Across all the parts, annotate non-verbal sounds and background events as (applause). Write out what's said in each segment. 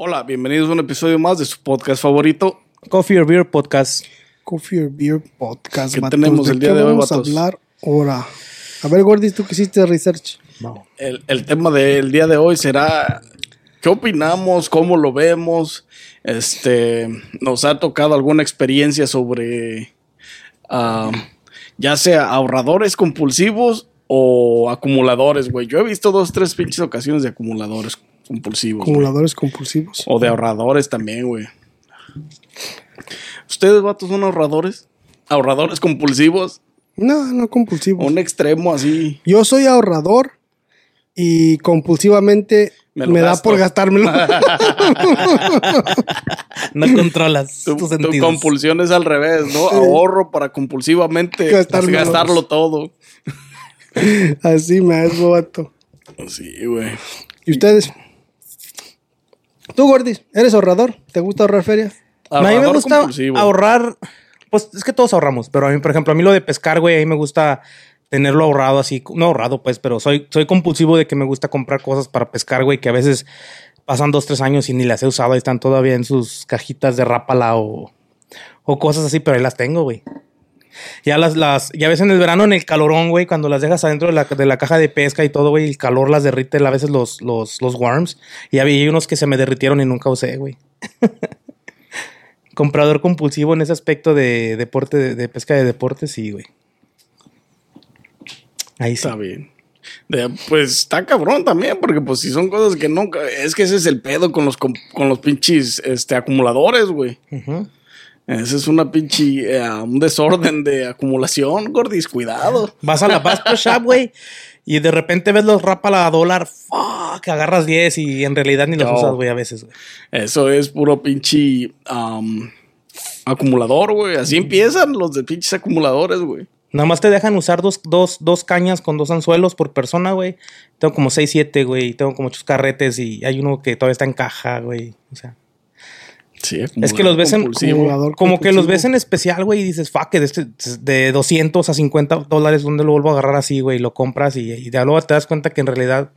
Hola, bienvenidos a un episodio más de su podcast favorito. Coffee or Beer Podcast. Coffee or Beer Podcast. ¿Qué tenemos el día de hoy, vamos a hablar ahora? A ver, Gordis, tú que hiciste research. El, el tema del día de hoy será qué opinamos, cómo lo vemos. Este, nos ha tocado alguna experiencia sobre ya sea ahorradores compulsivos o acumuladores, güey. Yo he visto dos, tres pinches ocasiones de acumuladores compulsivos. Acumuladores compulsivos. O de ahorradores también, güey. ¿Ustedes, vatos, son ahorradores? ¿Ahorradores compulsivos? No, no compulsivos. Un extremo así. Yo soy ahorrador y compulsivamente Me da por gastármelo. (laughs) No controlas Tu, tus tu compulsión es al revés, ¿no? Ahorro para compulsivamente Gastármelo. gastarlo todo. (laughs) Así me hago, vato. Sí, güey. ¿Y ustedes? Tú, Gordis, ¿eres ahorrador? ¿Te gusta ahorrar feria? a mí me gusta compulsivo. ahorrar. Pues es que todos ahorramos, pero a mí, por ejemplo, a mí lo de pescar, güey, a mí me gusta tenerlo ahorrado así. No ahorrado, pues, pero soy, soy compulsivo de que me gusta comprar cosas para pescar, güey, que a veces pasan dos, tres años y ni las he usado y están todavía en sus cajitas de rápala o, o cosas así, pero ahí las tengo, güey. Ya las, las, ya ves en el verano, en el calorón, güey, cuando las dejas adentro de la, de la caja de pesca y todo, güey, el calor las derrite a veces los, los, los worms. Y había unos que se me derritieron y nunca usé, güey. (laughs) Comprador compulsivo en ese aspecto de deporte, de, de pesca de deportes, sí, güey. Ahí sí. Está bien. De- pues está cabrón también, porque pues si son cosas que nunca... Es que ese es el pedo con los, com- con los pinches este, acumuladores, güey. Ujú. Ese es una pinche... eh, un desorden de acumulación, gordis. Cuidado. Vas a la Bass Shop, güey, y de repente ves los rápala a dólar, fuck, agarras 10 y en realidad ni los No. usas, güey, a veces, güey. Eso es puro pinche am, acumulador, güey. Así empiezan los de pinches acumuladores, güey. Nada más te dejan usar dos, dos, dos cañas con dos anzuelos por persona, güey. Tengo como 6, 7, güey. y Tengo como muchos carretes y hay uno que todavía está en caja, güey. O sea, Sí, Es que los ves en-. Acumulador como que los ves en especial, güey, y dices, fuck, de, este- de 200 a 50 dólares, ¿dónde lo vuelvo a agarrar así, güey? Lo compras y, y de luego te das cuenta que en realidad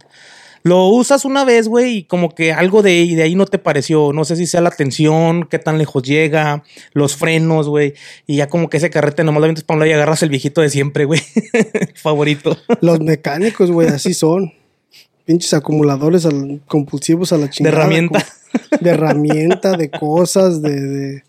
lo usas una vez, güey, y como que algo de, de ahí no te pareció. No sé si sea la tensión, qué tan lejos llega, los frenos, güey. Y ya como que ese carrete nomás lo para un lado y agarras el viejito de siempre, güey. (laughs) Favorito. Los mecánicos, güey, así son. Pinches acumuladores al- compulsivos a la De chingada. herramienta. De herramienta, de cosas, de, de,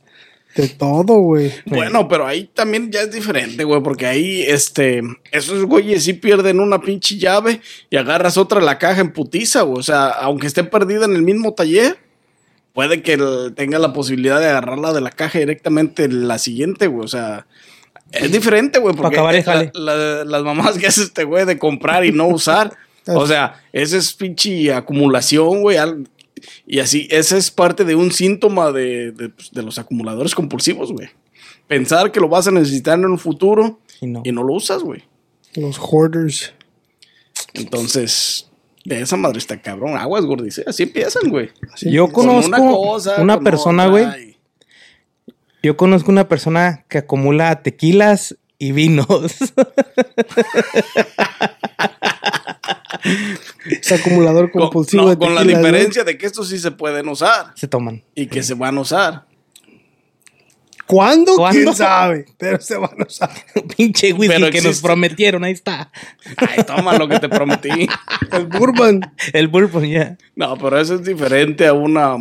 de todo, güey. Bueno, pero ahí también ya es diferente, güey, porque ahí, este, esos güeyes sí pierden una pinche llave y agarras otra de la caja en putiza, güey. O sea, aunque esté perdida en el mismo taller, puede que el- tenga la posibilidad de agarrarla de la caja directamente en la siguiente, güey. O sea, es diferente, güey, porque acabar el la- jale. la- las mamás que hace este güey de comprar y no usar. (laughs) O sea, esa es pinche acumulación, güey. Y así, ese es parte de un síntoma de, de, pues, de los acumuladores compulsivos, güey. Pensar que lo vas a necesitar en un futuro Y no. y no lo usas, güey. Los hoarders. Entonces, de esa madre está cabrón. Aguas, gordice. Así empiezan, güey. Así Yo. Con conozco una cosa, una con persona, güey. Yo conozco una persona que acumula tequilas y vinos. (laughs) (laughs) Es acumulador Con, compulsivo no, de con la ¿no? diferencia de que estos sí se pueden usar Se toman. y que se van a usar. ¿Cuándo? ¿Cuándo? ¿Quién sabe? Pero se van a usar. (laughs) Pinche whisky Pero que nos prometieron, ahí está. Ay, toma lo que te prometí. (laughs) El bourbon. El bourbon, ya. No, pero eso es diferente a una.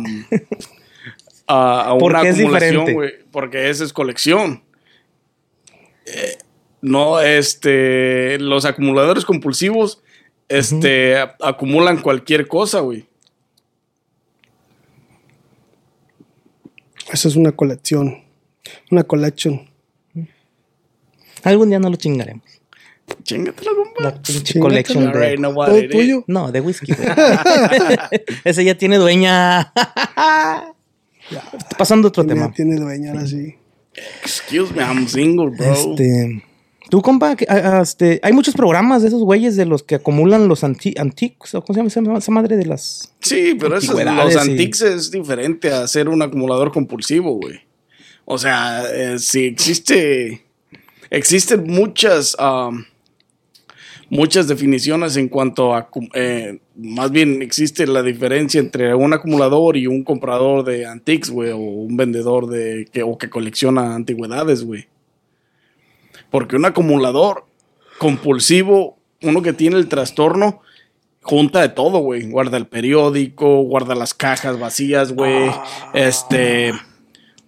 A, a ¿Por una qué acumulación, güey. Porque esa es colección. Eh, no, este. Los acumuladores compulsivos. Este. acumulan cualquier cosa, güey. Eso es una colección. Una collection. Algún día no lo chingaremos. Chingatela, compa. La pinche collection de... no what ¿Todo tuyo? No, de whisky, güey. (laughs) (laughs) Ese ya tiene dueña. (laughs) Pasando a otro Ya tema. tiene dueña ahora sí. Excuse me, I'm single, bro. Este... Tú, compa, que, ah, ah, este, hay muchos programas de esos güeyes de los que acumulan los anti antiques, o ¿cómo se llama esa- esa madre de las... Sí, pero eso, Antigüedades los y- antiques es diferente a ser un acumulador compulsivo, güey. O sea, eh, si existe. Existen muchas. um, muchas definiciones en cuanto a. cum- eh, más bien existe la diferencia entre un acumulador y un comprador de antiques, güey, o un vendedor de. Que, o que colecciona antigüedades, güey. Porque un acumulador compulsivo, uno que tiene el trastorno, junta de todo, güey. Guarda el periódico, guarda las cajas vacías, güey. Este.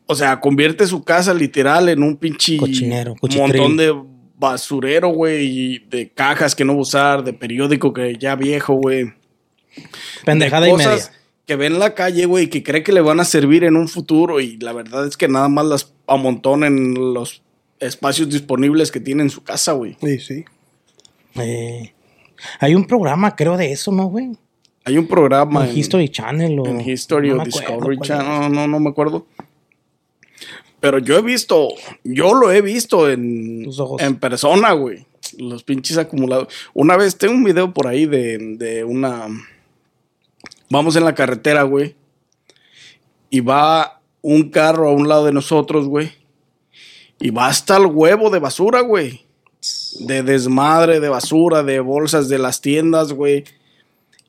O sea, convierte su casa literal en un pinche Cochinero, montón de basurero, güey, y de cajas que no va a usar, de periódico que ya viejo, güey. Pendejada de y media. que ve en la calle, güey, que cree que le van a servir en un futuro y la verdad es que nada más las amontona en los espacios disponibles que tiene en su casa, güey. Sí, sí. Eh, hay un programa, creo, de eso, ¿no, güey? Hay un programa En History Channel o... en History no o Discovery Channel, es. no, no, no me acuerdo. Pero yo he visto, yo lo he visto en, en persona, güey. Los pinches acumulados. Una vez tengo un video por ahí de, de una. Vamos en la carretera, güey. Y va un carro a un lado de nosotros, güey. Y va hasta el huevo de basura, güey. De desmadre, de basura, de bolsas de las tiendas, güey.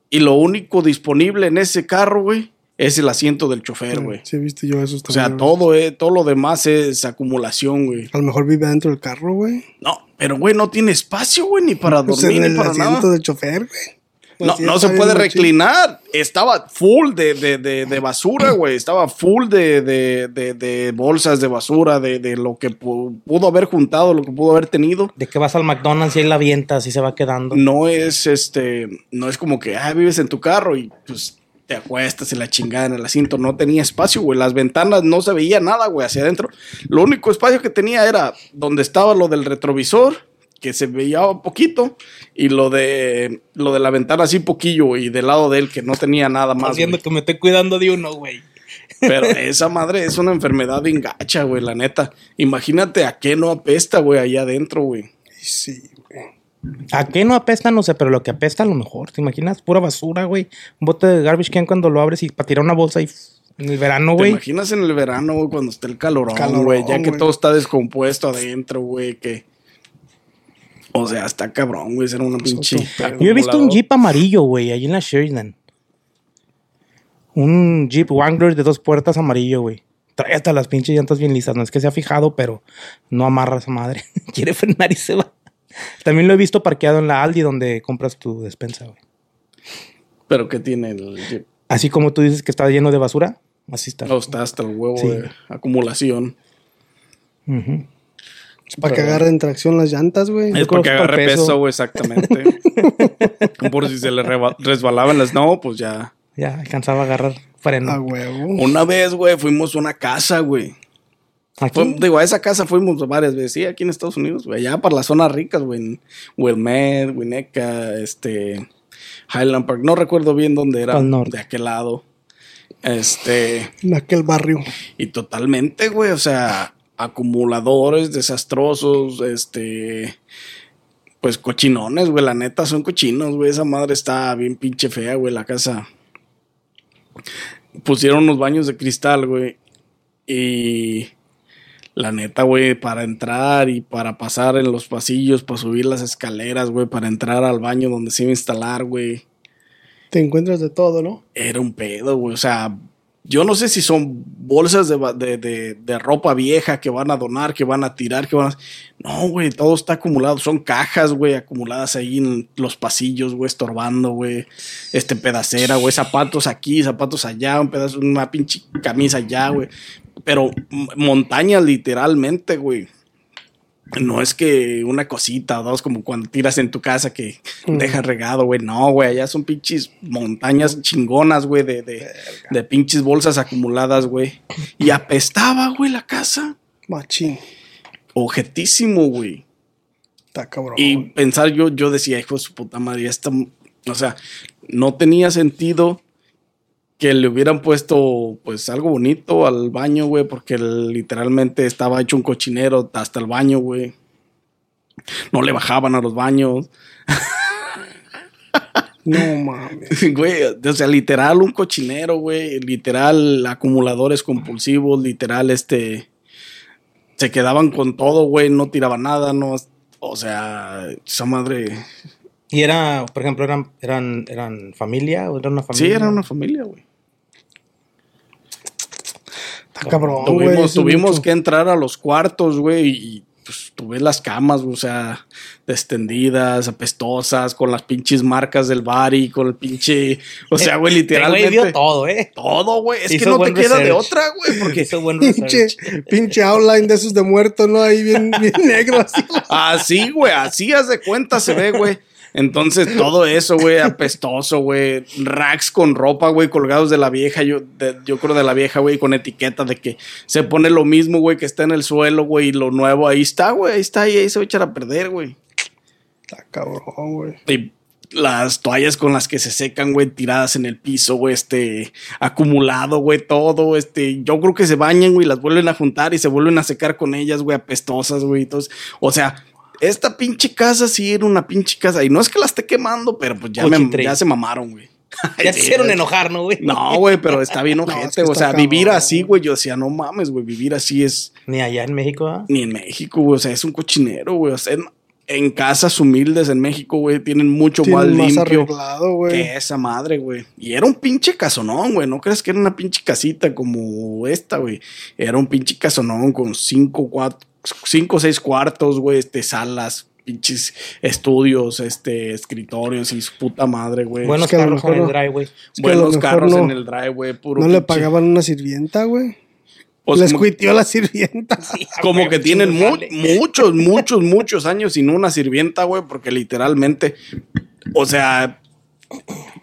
Y lo único disponible en ese carro, güey, es el asiento del chofer, güey. Sí, viste yo eso O sea, todo, es, todo lo demás es acumulación, güey. A lo mejor vive dentro del carro, güey. No, pero güey, no tiene espacio, güey, ni para (laughs) Pues dormir, en ni el para asiento nada. del chofer, güey. No, Así no está se puede reclinar. Estaba full de, de, de, de basura, güey. Estaba full de, de, de, de bolsas de basura, de, de lo que pu- pudo haber juntado, lo que pudo haber tenido. De que vas al McDonald's y ahí la avientas y se va quedando. No es este, no es como que, ah, vives en tu carro y pues te acuestas en la chingada en el asiento. No tenía espacio, güey. Las ventanas no se veía nada, güey, hacia adentro. Lo único espacio que tenía era donde estaba lo del retrovisor, que se veía un poquito, y lo de lo de la ventana así poquillo, y del lado de él que no tenía nada más. Haciendo que me estoy cuidando de uno, güey. Pero (laughs) esa madre es una enfermedad bien gacha, güey, la neta. Imagínate a qué no apesta, güey, allá adentro, güey. Sí, güey. ¿A qué no apesta? No sé, pero lo que apesta a lo mejor. ¿Te imaginas? Pura basura, güey. Un bote de garbage can cuando lo abres y para tirar una bolsa y en el verano, ¿Te güey. imaginas en el verano, güey, cuando esté el calorón, güey? Ya que todo está descompuesto adentro, güey, que... O sea, está cabrón, güey, ser una pinche... Yo he visto un. Jeep amarillo, güey, ahí en la Sheridan. Un Jeep Wrangler de dos puertas amarillo, güey. Trae hasta las pinches llantas bien listas. No es que se ha fijado, pero no amarra esa madre. (laughs) Quiere frenar y se va. También lo he visto parqueado en la Aldi donde compras tu despensa, güey. Pero ¿qué tiene el Jeep? Así como tú dices que está lleno de basura, así está. No, está hasta el huevo Sí. de acumulación. Ujú. Es para que agarren tracción las llantas, güey. Es porque que agarre peso. peso, güey, exactamente. (laughs) Por si se le reba- resbalaba en las... No, pues ya... Ya alcanzaba a agarrar freno. Una vez, güey, fuimos a una casa, güey. Fue- digo, a esa casa fuimos varias veces, sí, aquí en Estados Unidos, güey, allá para las zonas ricas, güey, en Wilmette, Winnetka, este, Highland Park, no recuerdo bien dónde era, de aquel lado, este, En aquel barrio. y totalmente, güey, o sea, acumuladores desastrosos, este, pues cochinones, güey, la neta son cochinos, güey, esa madre está bien pinche fea, güey, la casa. Pusieron unos baños de cristal, güey, y la neta, güey, para entrar y para pasar en los pasillos, para subir las escaleras, güey, para entrar al baño donde se iba a instalar, güey. Te encuentras de todo, ¿no? Era un pedo, güey. O sea, yo no sé si son bolsas de, de, de- ropa vieja que van a donar, que van a tirar, que van a... No, güey, todo está acumulado. Son cajas, güey, acumuladas ahí en los pasillos, güey, estorbando, güey. Este pedacera, güey, zapatos aquí, zapatos allá, un pedazo, una pinche camisa allá, güey. Pero montañas literalmente, güey. No es que una cosita o dos, como cuando tiras en tu casa que dejas regado, güey. No, güey, allá son pinches montañas chingonas, güey, de, de, de pinches bolsas acumuladas, güey. Y apestaba, güey, la casa. Machín. Ojetísimo, güey. Está cabrón. Y pensar yo, yo decía, hijo de su puta madre, esta, o sea, no tenía sentido que le hubieran puesto pues algo bonito al baño, güey, porque literalmente estaba hecho un cochinero hasta el baño, güey. No le bajaban a los baños. (laughs) No mames. (laughs) Güey, o sea, literal un cochinero, güey. Literal acumuladores compulsivos, literal este... Se quedaban con todo, güey, no tiraban nada, no... O sea, esa madre... Y era, por ejemplo, eran, eran, eran familia o era una familia. Sí, era una familia, güey. Está cabrón. Tuvimos, tuvimos mucho. que entrar a los cuartos, güey, y pues tú ves las camas, güey, o sea, extendidas, apestosas, con las pinches marcas del bari, con el pinche. O sea, güey, (laughs) güey literalmente. vio todo, ¿eh? Todo, güey. Es que no te queda de otra, güey, porque Hizo buen Pinche, pinche outline de esos de muertos, ¿no? Ahí bien, bien (laughs) negro así. Así, güey, así haz de cuenta se ve, güey. Entonces, todo eso, güey, apestoso, güey. Racks con ropa, güey, colgados de la vieja, yo, de- yo creo de la vieja, güey, con etiqueta de que se pone lo mismo, güey, que está en el suelo, güey, y lo nuevo ahí está, güey, ahí está, y ahí se va a echar a perder, güey. Está cabrón, güey. Y las toallas con las que se secan, güey, tiradas en el piso, güey, este, acumulado, güey, todo, este, yo creo que se bañan, güey, las vuelven a juntar y se vuelven a secar con ellas, güey, apestosas, güey, entonces, o sea, esta pinche casa sí era una pinche casa, y no es que la esté quemando, pero pues ya, me- ya se mamaron, güey. (laughs) Ya (laughs) se hicieron enojar, ¿no, güey? No, güey, pero está bien (laughs) No, ojete, es que o sea, vivir cabrón. así, güey, yo decía, no mames, güey, vivir así es Ni allá en México, ¿ah? ni en México, güey. O sea, es un cochinero, güey. O sea, en, en casas humildes en México, güey, tienen mucho más limpio arreglado, güey. que esa madre, güey. Y era un pinche casonón, güey. No crees que era una pinche casita como esta, güey. Era un pinche casonón con cinco, cuatro, cinco, seis cuartos, güey, este, salas, pinches estudios, este, escritorios y su puta madre, güey. Buenos que carros en el driveway. Buenos carros no- en el driveway, puro No le pagaban una sirvienta, güey. Pues Les como- cuitió la sirvienta. como güey, que tienen mu- muchos, muchos, muchos años sin una sirvienta, güey, porque literalmente, o sea,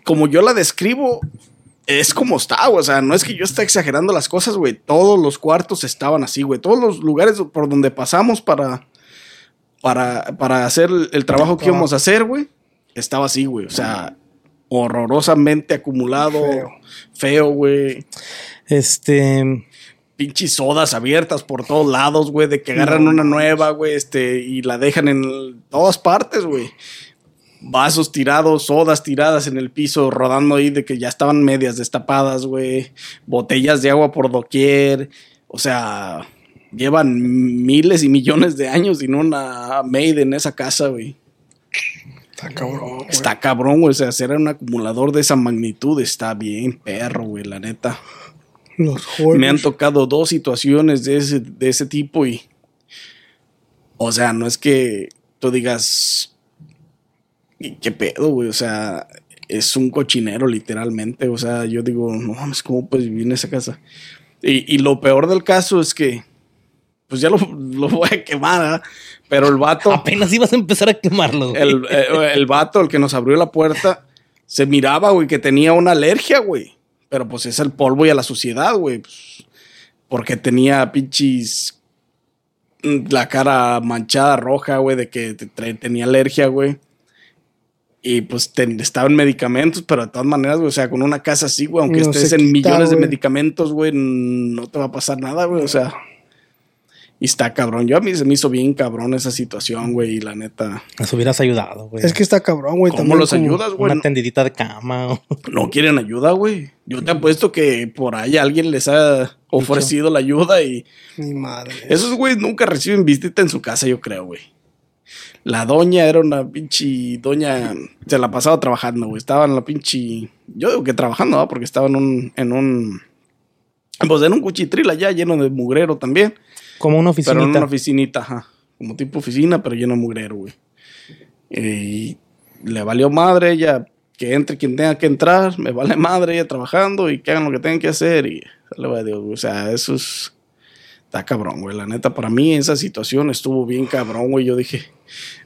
como yo la describo, es como está, güey. O sea, no es que yo esté exagerando las cosas, güey. Todos los cuartos estaban así, güey. Todos los lugares por donde pasamos para, para, para hacer el, trabajo que íbamos a hacer, güey, estaba así, güey. O sea, horrorosamente acumulado, Feo. feo, güey Este. pinches sodas abiertas por todos lados, güey, de que agarran una nueva, güey, este, y la dejan en todas partes, güey. Vasos tirados, sodas tiradas en el piso, rodando ahí de que ya estaban medias destapadas, güey. Botellas de agua por doquier. O sea, llevan miles y millones de años sin una maid en esa casa, güey. Está cabrón. güey. Está cabrón, güey. O sea, hacer un acumulador de esa magnitud está bien, perro, güey, la neta. Los juegos. Me han tocado dos situaciones de ese, de ese tipo y. O sea, no es que tú digas. "¿Y ¿Qué pedo, güey? O sea, es un cochinero, literalmente. O sea, yo digo, no mames, ¿cómo puedes vivir en esa casa? Y, y lo peor del caso es que. Pues ya lo, (laughs) lo voy a quemar, ¿verdad? Pero el vato. (laughs) Apenas ibas a empezar a quemarlo. güey. El, eh, el vato, el que nos abrió la puerta, se miraba, güey, que tenía una alergia, güey. Pero pues es el polvo y a la suciedad, güey. pues, porque tenía pinches. mm, La cara manchada roja, güey, de que tenía alergia, güey. Y pues te- estaba en medicamentos, pero de todas maneras, güey, o sea, con una casa así, güey, aunque No estés en quita, millones de medicamentos, güey, no te va a pasar nada, güey, o sea. Y está cabrón. Yo a mí se me hizo bien cabrón esa situación, güey, y la neta. Nos hubieras ayudado, güey. Es que está cabrón, güey. ¿Cómo también los ayudas, güey? Una tendidita de cama. o- No quieren ayuda, güey. Yo te apuesto que por ahí alguien les ha ofrecido la ayuda y Mi madre. esos güeyes nunca reciben visita en su casa, yo creo, güey. La doña era una pinche doña, se la pasaba trabajando, güey. Estaba en la pinche, yo digo que trabajando, ¿no? Porque estaba en un, en un, pues en un cuchitril allá lleno de mugrero también. Como una Pero en oficinita. una oficinita, ajá. Como tipo oficina, pero lleno de mugrero, güey. Y le valió madre ella que entre quien tenga que entrar, me vale madre ella trabajando y que hagan lo que tengan que hacer y le va a Dios, güey. O sea, eso es. Está cabrón, güey. La neta, para mí esa situación estuvo bien cabrón, güey. Yo dije,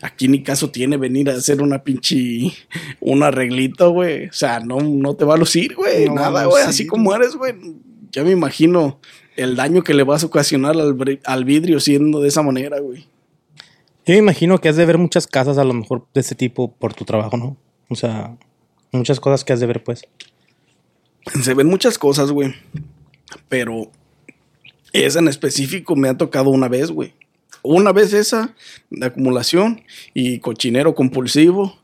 aquí ni caso tiene venir a hacer una pinche. Un arreglito, güey. O sea, no, no te va a lucir, güey. No va a Nada, güey. Así como eres, güey. Ya me imagino el daño que le vas a ocasionar al, al vidrio siendo de esa manera, güey. Yo me imagino que has de ver muchas casas a lo mejor de este tipo por tu trabajo, ¿no? O sea, muchas cosas que has de ver, pues. Se ven muchas cosas, güey. Pero esa en específico me ha tocado una vez, güey. Una vez esa de acumulación y cochinero compulsivo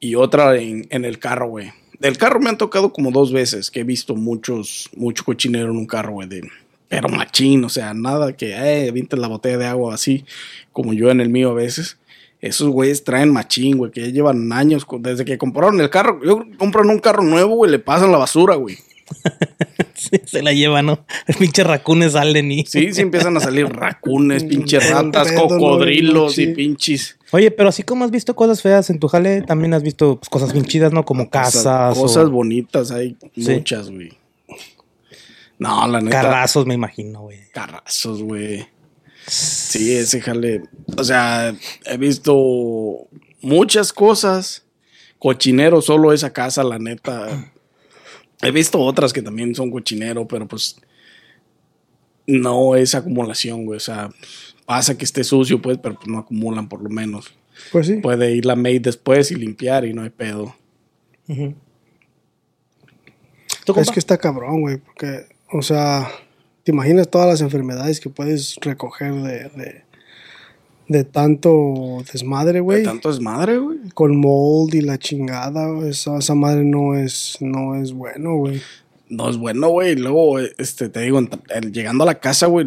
y otra en, en el carro, güey. Del carro me han tocado como dos veces que he visto muchos, mucho cochinero en un carro, güey. de- Pero machín, o sea, nada que, eh, vinte la botella de agua así, como yo en el mío a veces. Esos güeyes traen machín, güey, que ya llevan años, desde que compraron el carro. Yo compran un carro nuevo, güey, le pasan la basura, güey. (laughs) Sí, se la lleva, ¿no? (laughs) Los pinches racunes salen y. Sí, sí empiezan a salir racunes, pinches ratas, cocodrilos y pinches Oye, pero así como has visto cosas feas en tu jale, también has visto pues, cosas bien chidas, ¿no? Como casas. cosas, cosas o bonitas, hay Sí. muchas, güey. No, la neta. carrazos, me imagino, güey. Carrazos, güey. Sí, ese jale. O sea, he visto muchas cosas. Cochinero, solo esa casa, la neta. He visto otras que también son cochinero, pero pues no es acumulación, güey. O sea, pasa que esté sucio, pues, pero pues no acumulan por lo menos. Pues sí. Puede ir la maid después y limpiar y no hay pedo. ¿Tú, Es que está cabrón, güey, porque, o sea, te imaginas todas las enfermedades que puedes recoger de, de, de tanto desmadre, güey. Tanto es madre, güey. Con mold y la chingada, güey, esa, esa madre no es, no es bueno, güey. No es bueno, güey. Luego, este, te digo, llegando a la casa, güey,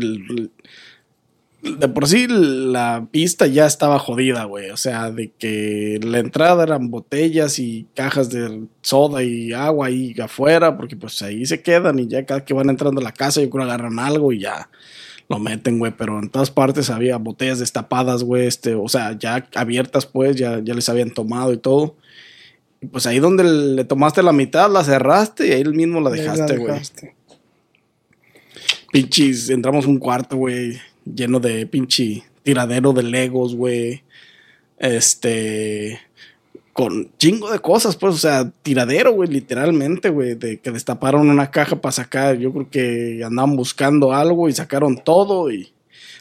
de por sí la pista ya estaba jodida, güey. O sea, de que la entrada eran botellas y cajas de soda y agua ahí afuera, porque pues ahí se quedan y ya cada que van entrando a la casa, yo creo agarran algo y ya lo meten, güey. Pero en todas partes había botellas destapadas, güey, este, o sea, ya abiertas, pues, ya, ya les habían tomado y todo. Y pues ahí donde le tomaste la mitad, la cerraste y ahí mismo la dejaste, güey. Pinches, entramos a un cuarto, güey, lleno de pinche tiradero de legos, güey. Este. Con chingo de cosas, pues, o sea, tiradero, güey, literalmente, güey, de que destaparon una caja para sacar. Yo creo que andaban buscando algo y sacaron todo y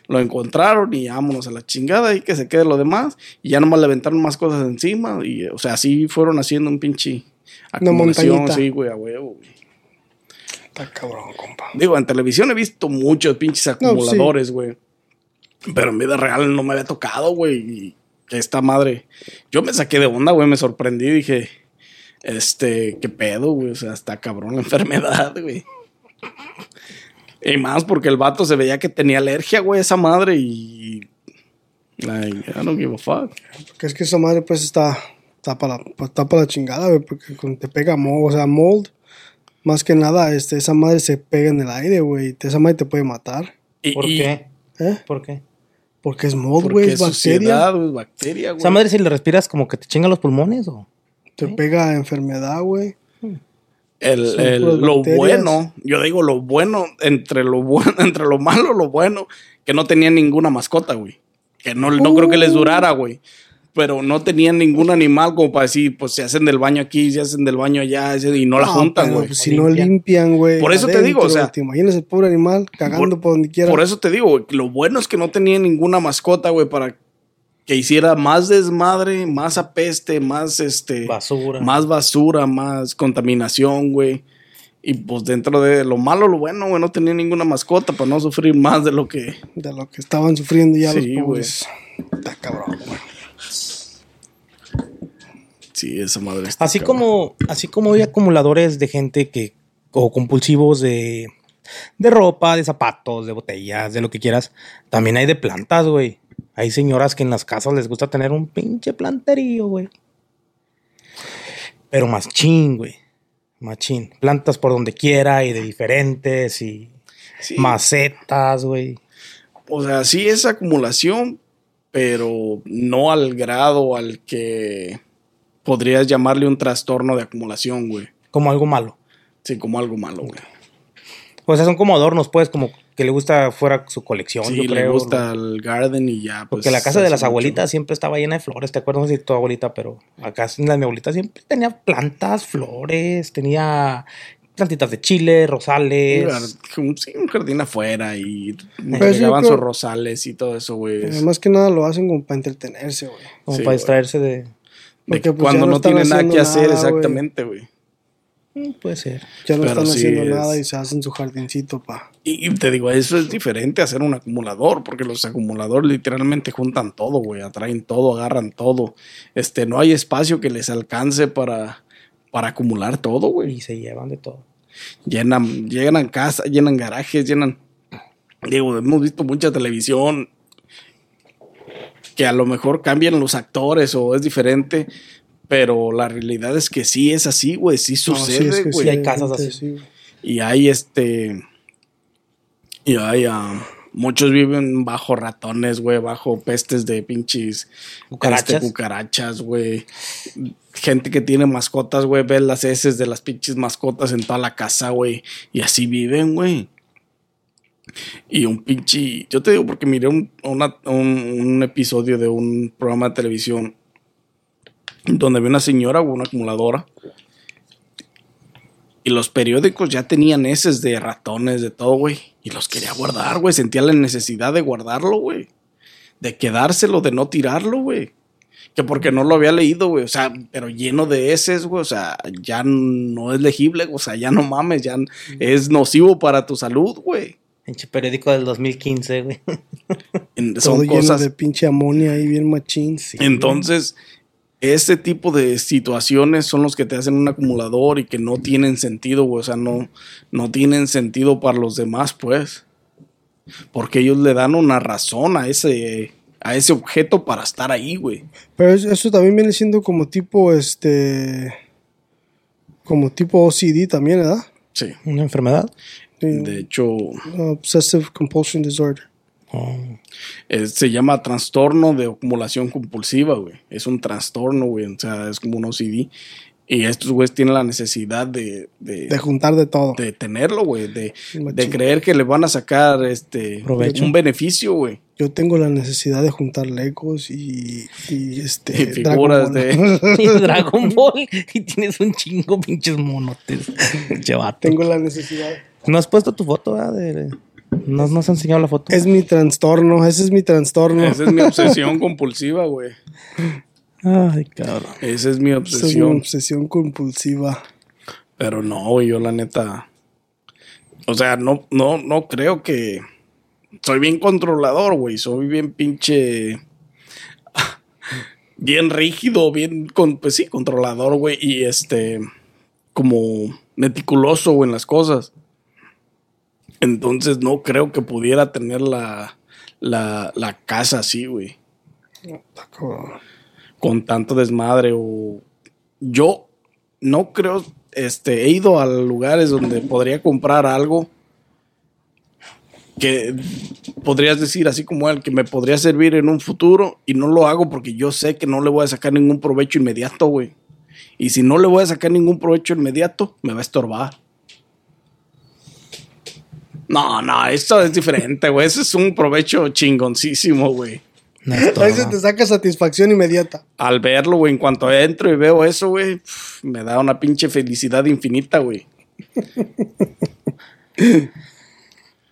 lo encontraron y vámonos a la chingada y que se quede lo demás. Y ya nomás le aventaron más cosas encima y, o sea, así fueron haciendo un pinche acumulación, sí, güey, a huevo, güey. Está cabrón, compa. Digo, en televisión he visto muchos pinches acumuladores, güey. Pero en vida real no me había tocado, güey. Y que esta madre. Yo me saqué de onda, güey. Me sorprendí. Dije, este, qué pedo, güey. O sea, está cabrón la (laughs) enfermedad, güey. Y más porque el vato se veía que tenía alergia, güey, esa madre. Y. Like, I don't give a fuck. Porque es que esa madre, pues, está, está para la, pues, está para la chingada, güey, porque cuando te pega mold, o sea, mold, más que nada, este, esa madre se pega en el aire, güey. Esa madre te puede matar. Y, ¿Por y- qué? ¿Eh? ¿Por qué? Porque es mold, Porque güey, es bacteria. güey, bacteria, güey. ¿Esa madre si le respiras como que te chinga los pulmones o? Te pega enfermedad, güey. El, Son el- puras lo bacterias. bueno, yo digo lo bueno, entre lo bueno, (laughs) entre lo malo, lo bueno, que no tenían ninguna mascota, güey. Que no, no creo que les durara, güey. Pero no tenían ningún animal como para decir, pues se hacen del baño aquí, se hacen del baño allá, y no la No, juntan, güey. pues, si no limpian, güey. Por eso te digo, o sea- Te imaginas el pobre animal cagando por, donde quiera. Por eso te digo, lo bueno es que no tenían ninguna mascota, güey, para que hiciera más desmadre, más apeste, más este Basura. más basura, más contaminación, güey. Y pues dentro de lo malo, lo bueno, güey, no tenía ninguna mascota para no sufrir más de lo que. De lo que estaban sufriendo ya Sí, los pobres. Está cabrón, güey. Sí, esa madre está Así cabrón. como, así como hay acumuladores de gente que, o compulsivos de, de ropa, de zapatos, de botellas, de lo que quieras, también hay de plantas, güey. Hay señoras que en las casas les gusta tener un pinche planterío, güey. Pero más chin, güey. Machín. Plantas por donde quiera y de diferentes y Sí, macetas, güey. O sea, sí es acumulación, pero no al grado al que podrías llamarle un trastorno de acumulación, güey. Como algo malo. Sí, como algo malo, güey. O sea, son como adornos, pues, como que le gusta fuera su colección, Sí, yo le creo. gusta el garden y ya. pues, Porque la casa de las mucho. abuelitas siempre estaba llena de flores, ¿te acuerdas de tu abuelita? Pero acá en la de mi abuelita siempre tenía plantas, flores, tenía plantitas de chile, rosales. Sí, un jardín afuera y llevaban creo- sus rosales y todo eso, güey. Eh, Más que nada lo hacen como para entretenerse, güey. Como Sí, para distraerse. De porque, pues, cuando no no, tienen nada que hacer, nada, exactamente, güey. Mm, Puede ser. Ya no Pero están sí haciendo es- nada y se hacen su jardincito, pa. Y, y te digo, eso es diferente a hacer un acumulador, porque los acumuladores literalmente juntan todo, güey, atraen todo, agarran todo. Este, no hay espacio que les alcance para, para acumular todo, güey. Y se llevan de todo. Llenan, llenan casa, llenan garajes, llenan. Digo, hemos visto mucha televisión que a lo mejor cambian los actores o es diferente, pero la realidad es que sí es así, güey, sí No, sí, sucede, es que güey. sí hay casas así. sí, güey. Y hay este. Y hay. ah, muchos viven bajo ratones, güey, bajo pestes de pinches. Cucarachas. este, cucarachas, güey. Gente que tiene mascotas, güey, ve las heces de las pinches mascotas en toda la casa, güey. Y así viven, güey. Y un pinche. Yo te digo porque miré un, un, episodio de un programa de televisión donde vi una señora, güey, una acumuladora. Y los periódicos ya tenían heces de ratones, de todo, güey. Y los quería guardar, güey. Sentía la necesidad de guardarlo, güey. De quedárselo, de no tirarlo, güey. Que porque no lo había leído, güey. O sea, pero lleno de heces, güey. O sea, ya no es legible, o sea, ya no mames, ya es nocivo para tu salud, güey. Pinche periódico del 2015, güey. (laughs) En- Todo Son lleno cosas. de pinche amonia ahí bien machín. Entonces, ese tipo de situaciones son los que te hacen un acumulador y que no tienen sentido, güey. O sea, no, no tienen sentido para los demás, pues. Porque ellos le dan una razón a ese, a ese objeto para estar ahí, güey. Pero es- eso también viene siendo como tipo, este... Como tipo OCD también, ¿verdad? Sí. Una enfermedad. De hecho, Obsessive Compulsion Disorder. Oh. eh, se llama trastorno de acumulación compulsiva, güey. Es un trastorno, güey. O sea, es como un OCD. Y estos güeyes tienen la necesidad de, de, De juntar de todo. de tenerlo, güey. De, de creer que le van a sacar este Provecho. un beneficio, güey. Yo tengo la necesidad de juntar Legos y, y este... Y figuras Dragon Ball. de. (laughs) (laughs) Y Dragon Ball. Y tienes un chingo pinches monotes. (laughs) Vato. tengo la necesidad. ¿No has puesto tu foto, ¿verdad? De... No nos has enseñado la foto. Es mi trastorno, ese es mi trastorno. Esa es mi obsesión (laughs) compulsiva, güey. Ay, cabrón. Esa es mi Esa es mi obsesión. obsesión compulsiva. Pero no, güey, yo la neta. O sea, no, no, no creo que. Soy bien controlador, güey. Soy bien pinche. (laughs) Bien rígido, bien. Con, pues sí, controlador, güey. Y este. Como meticuloso, güey, en las cosas. Entonces no creo que pudiera tener la. La, la casa así, güey. Con tanto desmadre o yo no creo este he ido a lugares donde podría comprar algo que podrías decir así como él que me podría servir en un futuro y no lo hago porque yo sé que no le voy a sacar ningún provecho inmediato, güey. Y si no le voy a sacar ningún provecho inmediato, me va a estorbar. No, no, esto es diferente, güey. Eso es un provecho chingoncísimo, güey. No Ahí se estorba. te saca satisfacción inmediata. Al verlo, güey, en cuanto entro y veo eso, güey, me da una pinche felicidad infinita, güey.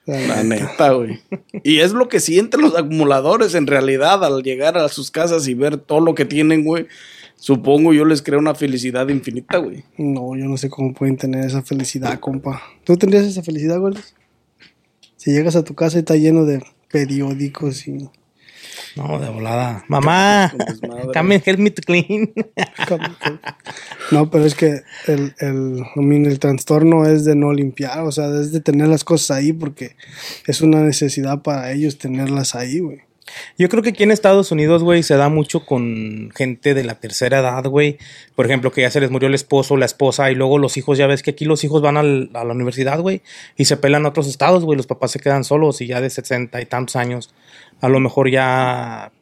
La neta, güey. Y es lo que sienten los acumuladores en realidad al llegar a sus casas y ver todo lo que tienen, güey. Supongo yo les crea una felicidad infinita, güey. No, yo no sé cómo pueden tener esa felicidad, compa. ¿Tú tendrías esa felicidad, güey? Si llegas a tu casa y está lleno de periódicos y... No, de volada. Mamá, come help me to clean. No, pero es que el, el, el trastorno es de no limpiar, o sea, es de tener las cosas ahí porque es una necesidad para ellos tenerlas ahí, güey. Yo creo que aquí en Estados Unidos, güey, se da mucho con gente de la tercera edad, güey. Por ejemplo, que ya se les murió el esposo, la esposa, y luego los hijos, ya ves que aquí los hijos van a la universidad, güey, y se pelan a otros estados, güey. Los papás se quedan solos y ya de 60 y tantos años, a lo mejor ya,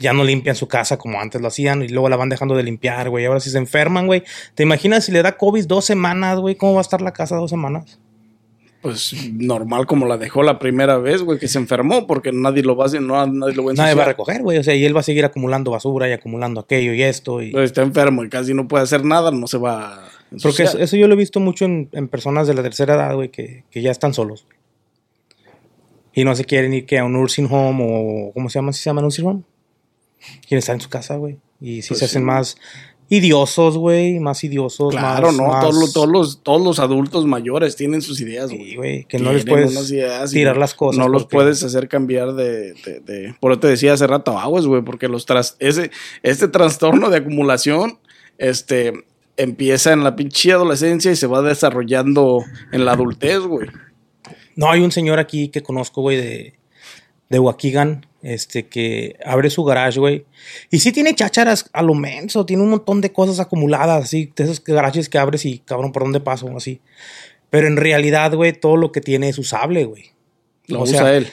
ya no limpian su casa como antes lo hacían, y luego la van dejando de limpiar, güey. Ahora si se enferman, güey, ¿te imaginas si le da COVID dos semanas, güey? ¿Cómo va a estar la casa dos semanas? Pues normal como la dejó la primera vez, güey, que se enfermó porque nadie lo va a hacer, no, nadie lo va a Nadie va a recoger, güey. O sea, y él va a seguir acumulando basura y acumulando aquello y esto. Y... Pues está enfermo y casi no puede hacer nada, no se va. Porque eso, yo lo he visto mucho en, en personas de la tercera edad, güey, que, que ya están solos. Y no se quieren ir que a un nursing home o... ¿Cómo se llama? ¿Sí se llama nursing home? Quieren estar en su casa, güey. Y sí Pues se hacen más idiosos, güey. Más idiosos. Claro, más- ¿no? más- Todos, los, todos, los, todos los adultos mayores tienen sus ideas, güey. Sí. Que no les puedes ideas tirar las cosas. No los puedes hacer cambiar de, de, de- Por eso te decía hace rato aguas, güey, porque los tras, ese, este trastorno de acumulación, este, empieza en la pinche adolescencia y se va desarrollando en la adultez, güey. No, hay un señor aquí que conozco, güey, de, de Waukegan, este, que abre su garage, güey. Y sí tiene chácharas a lo menso, tiene un montón de cosas acumuladas, así, de esos garajes que abres y, cabrón, ¿por dónde paso? Así. Pero en realidad, güey, todo lo que tiene es usable, güey. Lo O usa sea, él.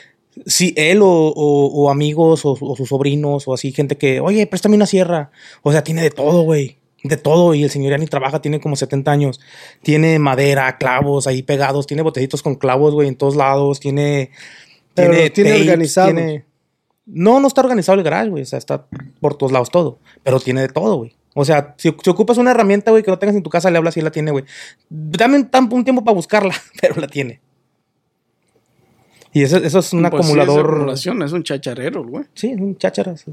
Sí, él o, o- o amigos o, o sus sobrinos o así, gente que, oye, préstame una sierra. O sea, tiene de todo, güey. De todo. Y el señor ya ni trabaja, tiene como 70 años. Tiene madera, clavos ahí pegados, tiene botecitos con clavos, güey, en todos lados. Tiene. Pero tiene organizado. No, no está organizado el garage, güey. O sea, está por todos lados todo. Pero tiene de todo, güey. O sea, si, si ocupas una herramienta, güey, que no tengas en tu casa, le hablas y la tiene, güey. Dame un, un tiempo para buscarla, (laughs) pero la tiene. Y eso, eso es un Pues sí, es acumulador. es un chacharero, güey. Sí, es un cháchara. sí.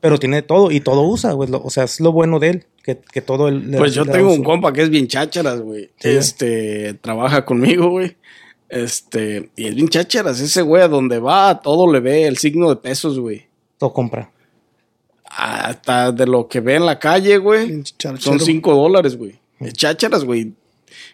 Pero tiene de todo y todo usa, güey. Lo- O sea, es lo bueno de él, que, que todo el. le- Pues yo le tengo un compa que es bien chácharas, güey. Sí. este, trabaja conmigo, güey. Este, y es bien chácharas. Ese güey a donde va, a todo le ve el signo de pesos, güey. Todo compra. Hasta de lo que ve en la calle, güey. Son cinco dólares, güey. Es chácharas, güey.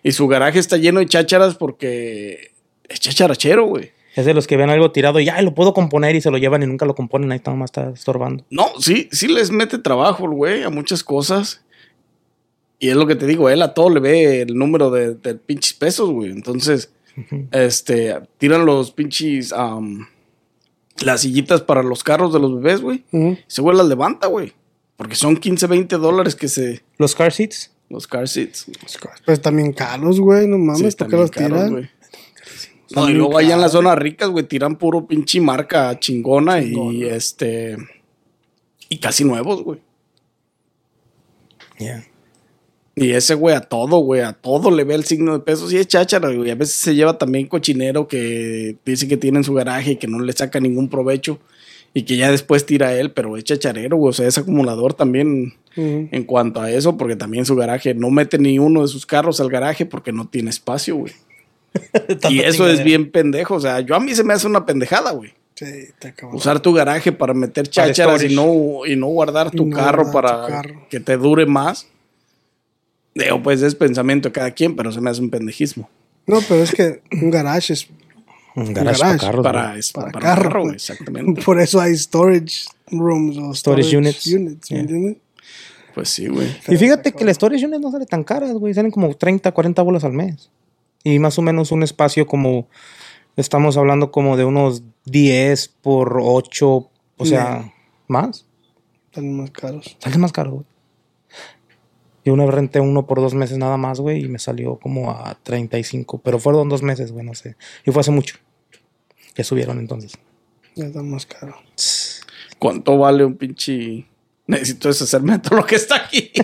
Y su garaje está lleno de chácharas porque es chacharachero, güey. Es de los que ven algo tirado y ya lo puedo componer y se lo llevan y nunca lo componen. Ahí está, nomás está estorbando. No, sí, sí les mete trabajo, el güey, a muchas cosas. Y es lo que te digo, él a todo le ve el número de, de pinches pesos, güey. Entonces, este, tiran los pinches, las sillitas para los carros de los bebés, güey. Ujú. Ese güey las levanta, güey. Porque son 15, 20 dólares que se, Los car seats. los car seats. Pues también caros, güey. No mames, Sí, ¿por qué los tiran? güey. No, y luego allá en las zonas ricas, güey, tiran puro pinche marca chingona, y este. Y casi nuevos, güey. Yeah. Y ese güey a todo, güey, a todo le ve el signo de pesos y es cháchara, güey. A veces se lleva también cochinero que dice que tiene en su garaje y que no le saca ningún provecho y que ya después tira él, pero es chacharero, güey. O sea, es acumulador también en cuanto a eso, porque también su garaje no mete ni uno de sus carros al garaje porque no tiene espacio, güey. (laughs) y eso es bien pendejo. O sea, yo a mí se me hace una pendejada, güey. Sí, te. Usar tu garaje para meter Para chácharas y no, y no guardar tu no carro para tu carro. que te dure más. Digo, pues es pensamiento de cada quien, pero se me hace un pendejismo. No, pero es que un garage es Un garage, garage. para carros. para, güey. es- para, para carro. exactamente. (laughs) Por eso hay storage rooms o Storage storage, units. units. ¿me Yeah. entiendes? Pues sí, güey. Y fíjate que las storage units no salen tan caras, güey. Salen como 30, 40 bolas al mes. Y más o menos un espacio como. Estamos hablando como de unos 10 por 8. O sea, más. Están más caros. Sale más caro, güey. Yo una vez renté uno por dos meses nada más, güey, y me salió como a 35. Pero fueron dos meses, güey, no sé. Y fue hace mucho. Ya subieron entonces. Ya están más caros. ¿Cuánto vale un pinche? Necesito deshacerme de todo lo que está aquí. (laughs)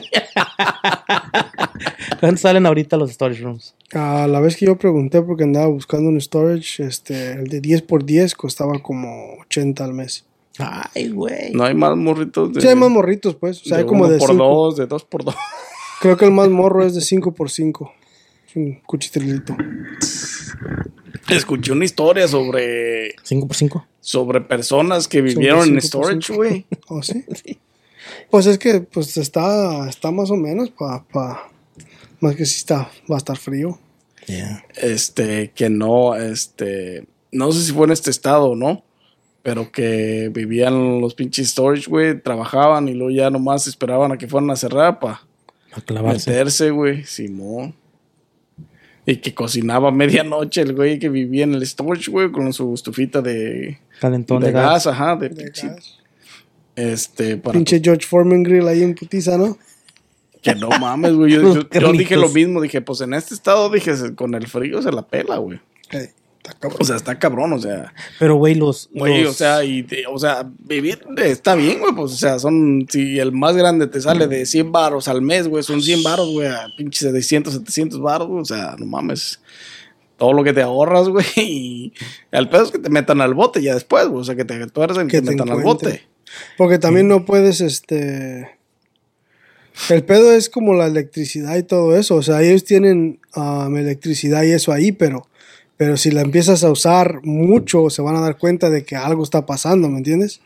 ¿Cuánto salen ahorita los storage rooms? A la vez que yo pregunté porque andaba buscando un storage, este, el de 10 por 10 costaba como 80 al mes. Ay, güey. No hay más morritos de. Sí, hay más morritos, pues. O sea, de hay como uno de por 5. dos, de dos por dos. (laughs) Creo que el más morro es de 5 por 5 Es un cuchitrilito. Escuché una historia sobre, 5 por 5. sobre personas que vivieron en cinco storage, cinco. güey. (laughs) ¿Oh, sí? Pues es que pues está, está más o menos para... Pa, más que si está, va a estar frío. Yeah. este, que no, este, no sé si fue en este estado o no, pero que vivían los pinches storage, güey, trabajaban y luego ya nomás esperaban a que fueran a cerrar para meterse, güey, Simón. Y que cocinaba a (laughs) medianoche el güey que vivía en el storage, güey, con su estufita de, Calentón de de, gas, gas. ajá, de, De pinche, gas. este, para Pinche George Foreman Grill ahí en putiza, ¿no? que no mames, güey. Yo, Los yo- (laughs) yo dije lo mismo, dije, pues en este estado, dije, con el frío se la pela, güey. Ey. Está. O sea, está cabrón, o sea. Pero, güey, los. Güey, los- o sea, y te- o sea, vivir está bien, güey, pues, o sea, son, si el más grande te sale de 100 baros al mes, güey, son 100 baros, güey, a pinches 600, 700 baros, güey, o sea, no mames, todo lo que te ahorras, (laughs) güey, y el pedo es que te metan al bote ya después, güey, o sea, que te tuercen y Que te te metan al bote. Porque también no puedes, este... El pedo es como la electricidad y todo eso. O sea, ellos tienen um, electricidad y eso ahí, pero, pero si la empiezas a usar mucho, se van a dar cuenta de que algo está pasando, ¿me entiendes?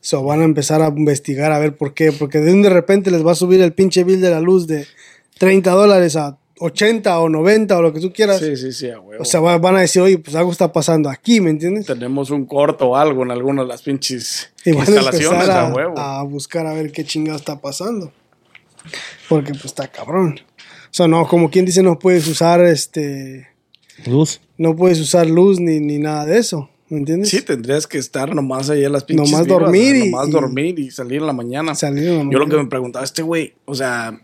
So, van a empezar a investigar a ver por qué. Porque de un de repente les va a subir el pinche bill de la luz de 30 dólares a 80 o 90 o lo que tú quieras. Sí, sí, sí, a huevo. O sea, va- van a decir, oye, pues algo está pasando aquí, ¿me entiendes? tenemos un corto o algo en alguna de las pinches Y van instalaciones, a, a, huevo. a buscar a ver qué chingado está pasando. Porque pues está cabrón. O sea, no, como quien dice, no puedes usar este. Luz. No puedes usar luz ni, ni nada de eso. ¿Me entiendes? Sí, tendrías que estar nomás ahí en las pinches Nomás vivas, dormir y- nomás y- dormir y salir en la mañana. Salir en la Yo lo que mañana. me preguntaba, este güey, o sea,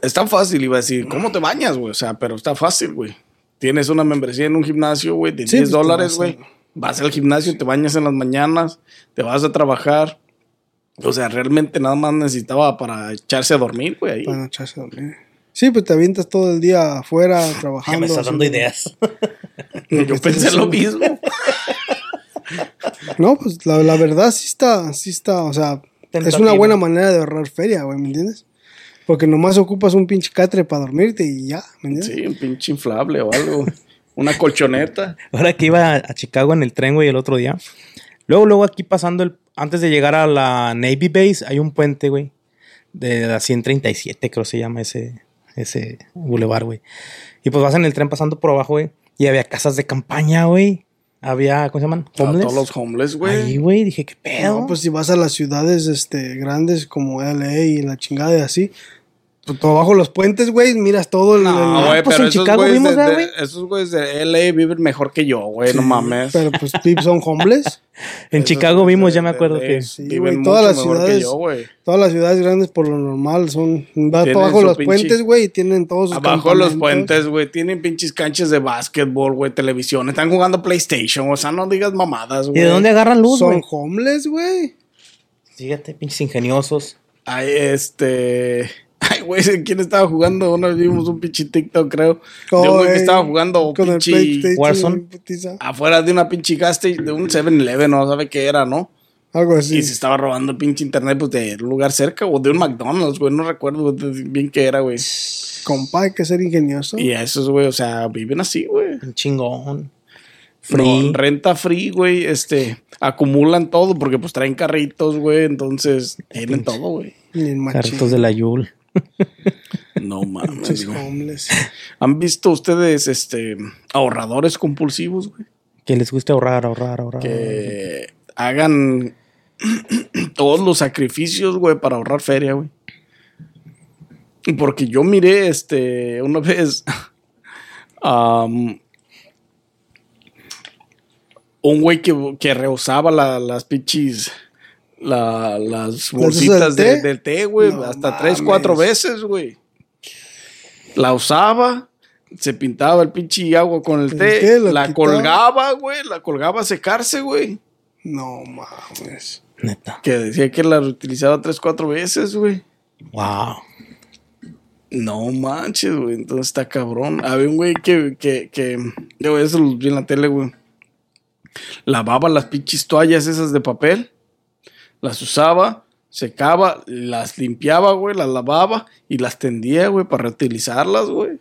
es tan fácil, iba a decir, ¿cómo te bañas, güey? O sea, pero está fácil, güey. Tienes una membresía en un gimnasio, güey, de Sí, 10 pues, dólares, a- güey. Vas al gimnasio, te bañas en las mañanas, te vas a trabajar. O sea, realmente nada más necesitaba para echarse a dormir, güey, ahí. Para echarse a dormir. Sí, pues te avientas todo el día afuera trabajando. Ya me estás dando ideas. (laughs) lo Yo pensé lo mismo. No, pues la, la verdad sí está, sí está, o sea, es una buena manera de ahorrar feria, güey, ¿me entiendes? Porque nomás ocupas un pinche catre para dormirte y ya, ¿me entiendes? Sí, un pinche inflable o algo. Una colchoneta. (laughs) Ahora que iba a Chicago en el tren, güey, el otro día. Luego, luego aquí pasando, el, antes de llegar a la Navy Base, hay un puente, güey. De la 137, creo se llama ese, ese bulevar, güey. Y pues vas en el tren pasando por abajo, güey. Y había casas de campaña, güey. Había, ¿cómo se llaman? A Homeless. todos los homeless, Ahí, güey. güey, dije, ¿qué pedo? No, pues si vas a las ciudades este, grandes como LA y la chingada y así, pues tú abajo los puentes, güey, miras todo el... No, güey, pues pero en esos Chicago güeyes vimos, de, ¿verdad, de- güey? esos güeyes de LA viven mejor que yo, güey, no mames. Pero pues Pips son homeless. en Esos Chicago vimos, de- ya me acuerdo LA que... Sí, viven güey, mucho todas las que ciudades- yo, güey. Todas las ciudades grandes por lo normal son... Abajo los pinche- puentes, güey, y tienen todos sus Abajo los puentes, güey, tienen pinches canchas de básquetbol, güey, televisión. Están jugando PlayStation, o sea, no digas mamadas, ¿Y güey. de dónde agarran luz, Son güey? homeless, güey. Fíjate, pinches ingeniosos. Ay, este... (laughs) Güey, ¿quién estaba jugando? Una vez vimos un pinche TikTok, creo. De un güey que estaba jugando con el pinche... Warzone. Afuera de una pinche gas station, de un 7-Eleven, no sabe qué era, ¿no? Algo así. Y se estaba robando pinche internet pues, de un lugar cerca o de un McDonald's, güey. No recuerdo bien qué era, güey. Compa, hay que ser ingenioso. Y a esos, güey, o sea, viven así, güey. Un chingón. Free. Renta free, güey. Este, acumulan todo porque pues traen carritos, güey. Entonces, tienen todo, güey. Carritos de la Yul. No mames, güey. homeless. ¿Han visto ustedes, este, ahorradores compulsivos, güey? Que les guste ahorrar, ahorrar, ahorrar. Que hagan (clears throat) todos los sacrificios, güey, para ahorrar feria, güey. Porque yo miré, este, una (laughs) vez, un güey que, que rehusaba la- las pinches, la- las bolsitas del de- té? del té, güey, No hasta tres, cuatro mames. veces, güey. La usaba, se pintaba el pinche agua con el, El té, la quitaba. colgaba, güey, la colgaba a secarse, güey. No mames. Neta. Que decía que la reutilizaba tres, cuatro veces, güey. Wow. No manches, güey. Entonces está cabrón. Había un güey que, que, que, yo eso lo vi en la tele, güey. Lavaba las pinches toallas esas de papel. Las usaba, secaba, las limpiaba, güey, las lavaba y las tendía, güey, para reutilizarlas, güey.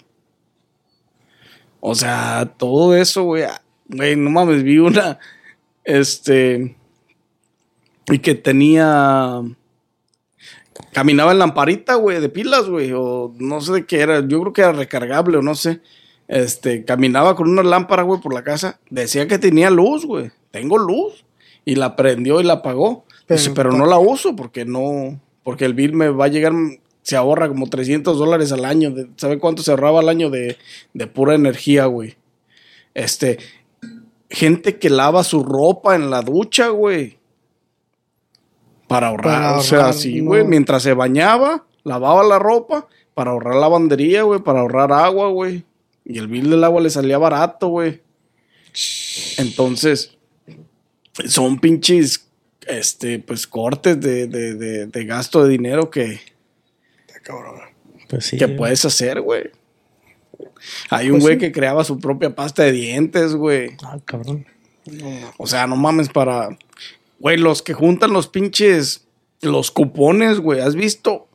O sea, todo eso, güey. ah, Güey, no mames, vi una, este, y que tenía, caminaba en lamparita, güey, de pilas, güey, o no sé de qué era, yo creo que era recargable o no sé. Este, caminaba con una lámpara, güey, por la casa. Decía que tenía luz, güey. Tengo luz. Y la prendió y la apagó. Pero, no la uso porque no, porque el bill me va a llegar, se ahorra como 300 dólares al año. ¿Sabe cuánto se ahorraba al año de, de pura energía, güey? Este, gente que lava su ropa en la ducha, güey. Para ahorrar, Para o sea, sí, no. güey. Mientras se bañaba, lavaba la ropa para ahorrar lavandería, güey, para ahorrar agua, güey. Y el bill del agua le salía barato, güey. Entonces, son pinches, este, pues cortes de, de, de, de gasto de dinero que, Está cabrón. Pues sí. que güey. puedes hacer, güey. Hay un Pues güey sí. que creaba su propia pasta de dientes, güey. Ah, cabrón. O sea, no mames para... Güey, los que juntan los pinches... Los cupones, güey. ¿Has visto?